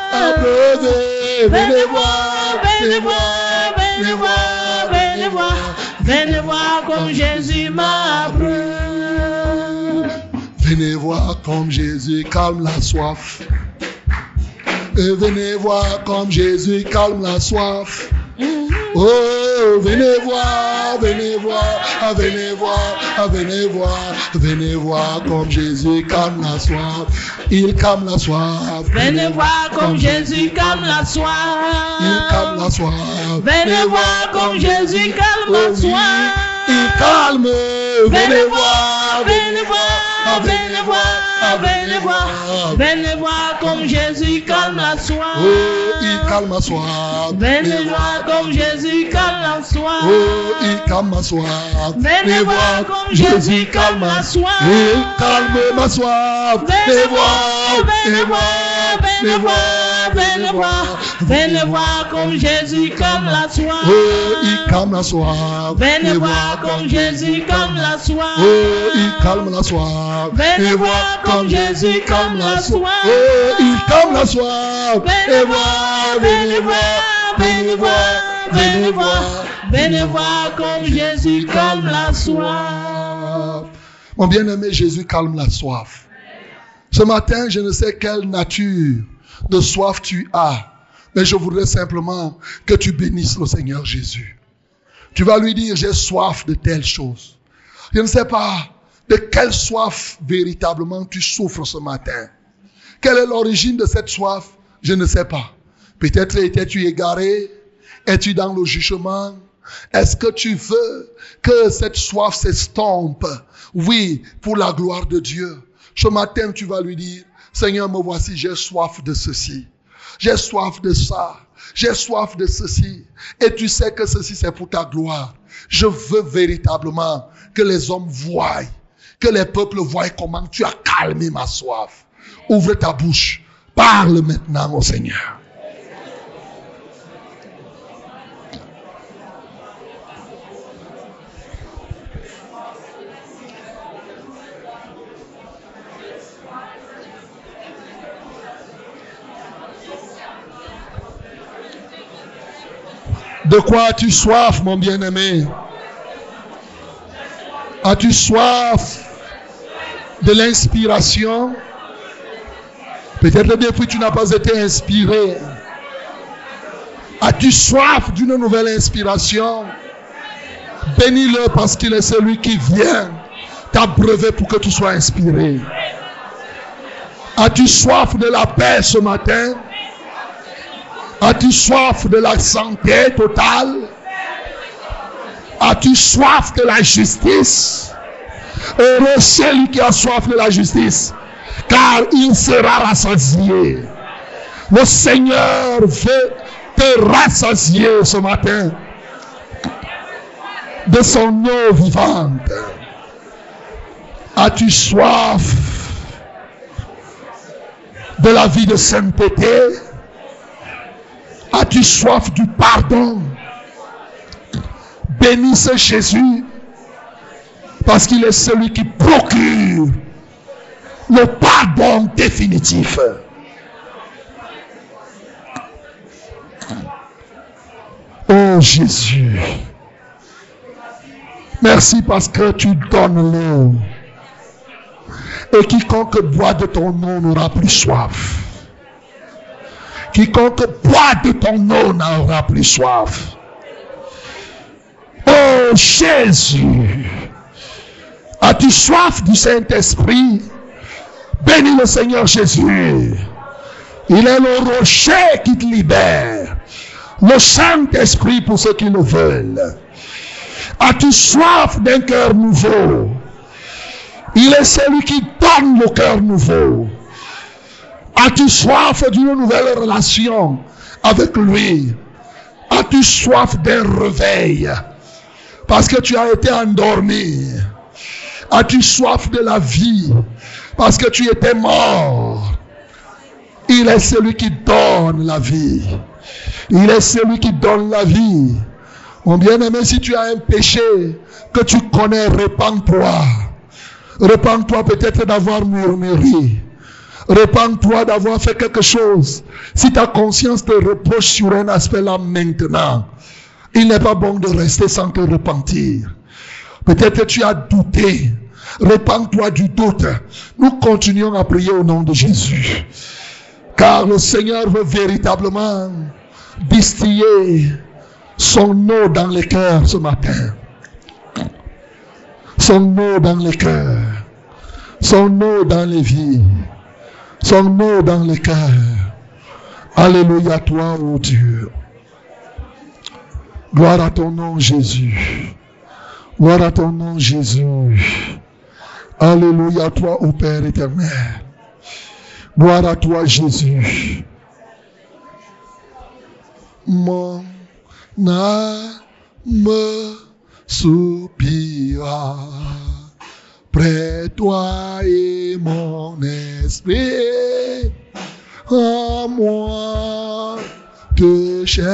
Venez voir, venez voir, venez voir, venez voir, venez voir comme Jésus m'abreuve. Venez voir comme Jésus calme la soif. Et venez voir comme Jésus calme la soif. Oh, venez voir, venez voir, ah, venez voir, ah, venez voir, venez voir comme Jésus calme la soif. Il calme la soif. Venez voir comme Jésus calme la Il calme soif. la soif. Venez voir comme Jésus calme la Oh il soif. calme. Venez voir, voir, venez voir, venez voir, venez voir, venez voir comme Jésus calme la soif. Calme la soif. Venez voir comme Jésus calme la soif. Oh, il calme. Venez voir comme Jésus calme calme ma soif. Venez voir, venez voir, venez voir, venez voir, venez voir comme Jésus calme la soif. Oh, il calme la soif. Venez voir comme Jésus calme la soif. Oh, il calme la soif. Venez voir comme Jésus calme la soif. Oh, il calme la soif. Venez voir, venez voir, venez voir, venez voir, venez voir comme Jésus calme la soif. Mon bien-aimé, Jésus calme la soif. Ce matin, je ne sais quelle nature de soif tu as, mais je voudrais simplement que tu bénisses le Seigneur Jésus. Tu vas lui dire, j'ai soif de telle chose. Je ne sais pas de quelle soif véritablement tu souffres ce matin. Quelle est l'origine de cette soif? Je ne sais pas. Peut-être étais-tu égaré? Es-tu dans le jugement? Est-ce que tu veux que cette soif s'estompe? Oui, pour la gloire de Dieu. Ce matin, tu vas lui dire, Seigneur, me voici, j'ai soif de ceci. J'ai soif de ça. J'ai soif de ceci. Et tu sais que ceci, c'est pour ta gloire. Je veux véritablement que les hommes voient, que les peuples voient comment tu as calmé ma soif. Ouvre ta bouche. Parle maintenant au Seigneur. De quoi as-tu soif, mon bien-aimé? As-tu soif de l'inspiration? Peut-être depuis tu n'as pas été inspiré. As-tu soif d'une nouvelle inspiration? Bénis-le parce qu'il est celui qui vient t'abreuver pour que tu sois inspiré. As-tu soif de la paix ce matin? As-tu soif de la santé totale? As-tu soif de la justice? Heureux celui qui a soif de la justice, car il sera rassasié. Le Seigneur veut te rassasier ce matin de son eau vivante. As-tu soif de la vie de sainteté? As-tu soif du pardon Bénisse Jésus parce qu'il est celui qui procure le pardon définitif. Oh Jésus, merci parce que tu donnes l'eau. Et quiconque boit de ton eau n'aura plus soif. Quiconque boit de ton eau n'aura plus soif. Oh Jésus, as-tu soif du Saint-Esprit? Bénis le Seigneur Jésus. Il est le rocher qui te libère. Le Saint-Esprit pour ceux qui le veulent. As-tu soif d'un cœur nouveau? Il est celui qui donne le cœur nouveau. As-tu soif d'une nouvelle relation avec lui As-tu soif d'un réveil Parce que tu as été endormi. As-tu soif de la vie Parce que tu étais mort. Il est celui qui donne la vie. Il est celui qui donne la vie. Mon bien-aimé, si tu as un péché que tu connais, répands-toi. Répands-toi peut-être d'avoir murmuré. Répands-toi d'avoir fait quelque chose. Si ta conscience te reproche sur un aspect là maintenant, il n'est pas bon de rester sans te repentir. Peut-être tu as douté. Répands-toi du doute. Nous continuons à prier au nom de Jésus. Car le Seigneur veut véritablement distiller son eau dans les cœurs ce matin. Son eau dans les cœurs. Son eau dans les vies. Son eau dans les cœurs. Alléluia toi, ô Dieu. Gloire à ton nom, Jésus. Gloire à ton nom, Jésus. Alléluia toi, ô Père éternel. Gloire à toi, Jésus. Mon âme soupira près toi et mon esprit à moi te cherche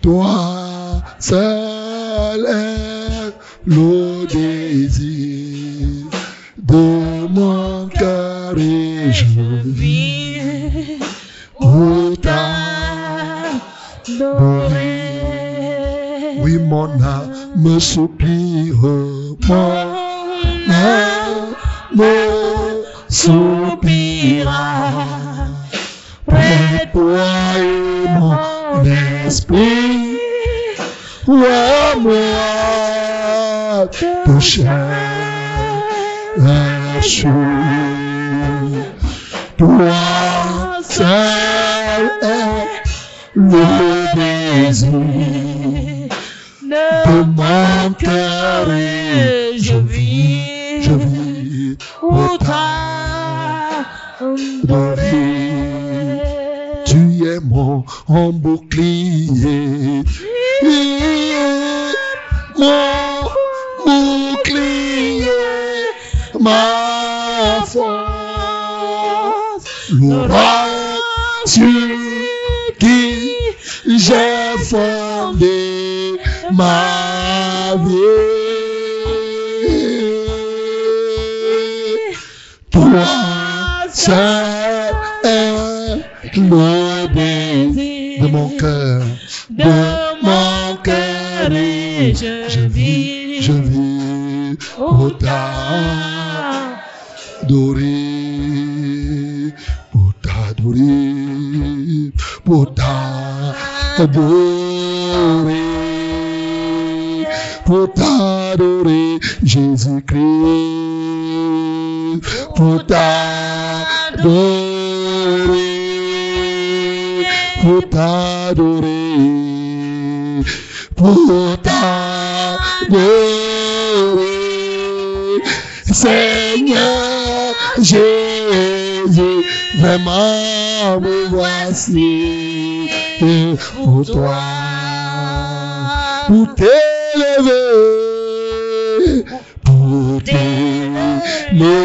toi seul est le désir de mon cœur et je vis pour t'adorer. Oui, mon âme soupire, mon âme soupira. Près toi mon esprit, ouais, moi, te cherche. Toi seul est le désir de mon cœur je vis, je vis au t'adorer. Tu es mon bouclier, mon bouclier, ma force, le roi qui j'ai fondé. ma vie. Toi le désir de mon cœur, de mon cœur je vis, je vis au pour t'adorer, pour t'adorer, pour Jésus-Christ, pour t'adorer, pour t'adorer, pour t'adorer, Seigneur Jésus, vraiment me voici pour toi, pour t'élever, pour t'élever,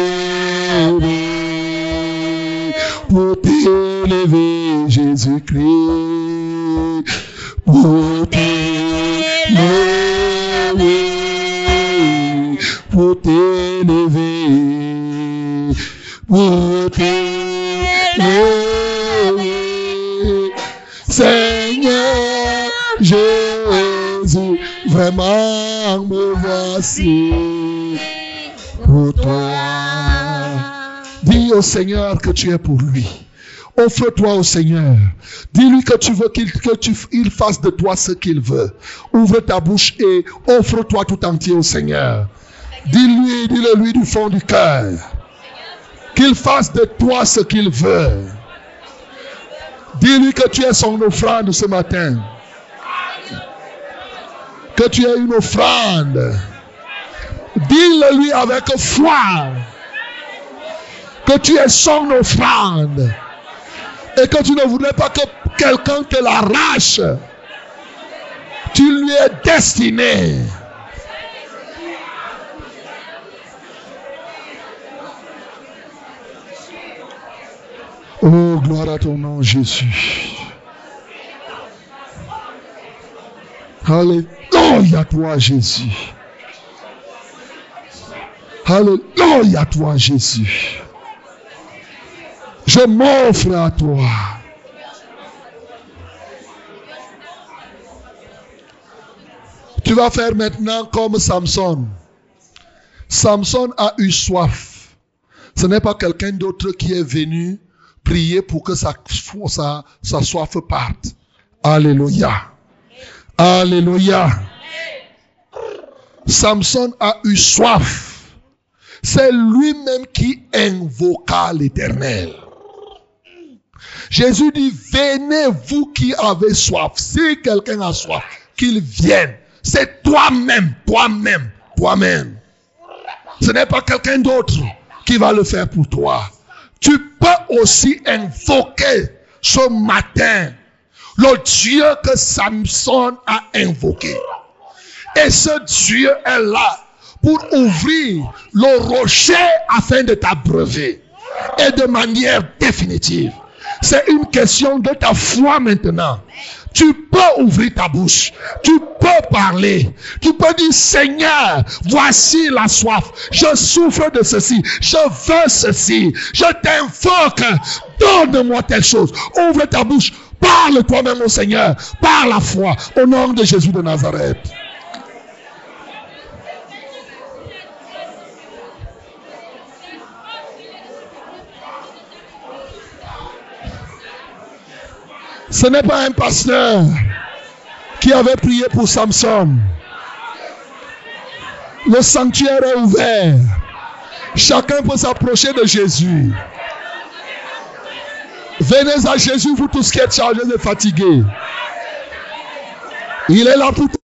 pour t'élever, Jésus-Christ, pour t'élever, pour t'élever, pour t'élever, Seigneur vraiment me voici pour toi. Dis au Seigneur que tu es pour lui. Offre-toi au Seigneur. Dis-lui que tu veux qu'il que tu, fasse de toi ce qu'il veut. Ouvre ta bouche et offre-toi tout entier au Seigneur. Dis-lui, dis-le lui du fond du cœur. Qu'il fasse de toi ce qu'il veut. Dis-lui que tu es son offrande ce matin. Que tu es une offrande. Dis-le lui avec foi que tu es son offrande et que tu ne voudrais pas que quelqu'un te l'arrache. Tu lui es destiné. Oh, gloire à ton nom, Jésus. Alléluia, toi, Jésus. Alléluia, toi, Jésus. Je m'offre à toi. Tu vas faire maintenant comme Samson. Samson a eu soif. Ce n'est pas quelqu'un d'autre qui est venu prier pour que sa, soif parte. Alléluia. Alléluia. Samson a eu soif. C'est lui-même qui invoqua l'éternel. Jésus dit, venez vous qui avez soif. Si quelqu'un a soif, qu'il vienne. C'est toi-même, toi-même, toi-même. Ce n'est pas quelqu'un d'autre qui va le faire pour toi. Tu peux aussi invoquer ce matin le Dieu que Samson a invoqué. Et ce Dieu est là pour ouvrir le rocher afin de t'abreuver. Et de manière définitive. C'est une question de ta foi maintenant. Tu peux ouvrir ta bouche. Tu peux parler. Tu peux dire, Seigneur, voici la soif. Je souffre de ceci. Je veux ceci. Je t'invoque. Donne-moi telle chose. Ouvre ta bouche. Parle toi-même au Seigneur. Par la foi. Au nom de Jésus de Nazareth. Ce n'est pas un pasteur qui avait prié pour Samson. Le sanctuaire est ouvert. Chacun peut s'approcher de Jésus. Venez à Jésus, vous tous qui êtes chargés et fatigués. Il est là pour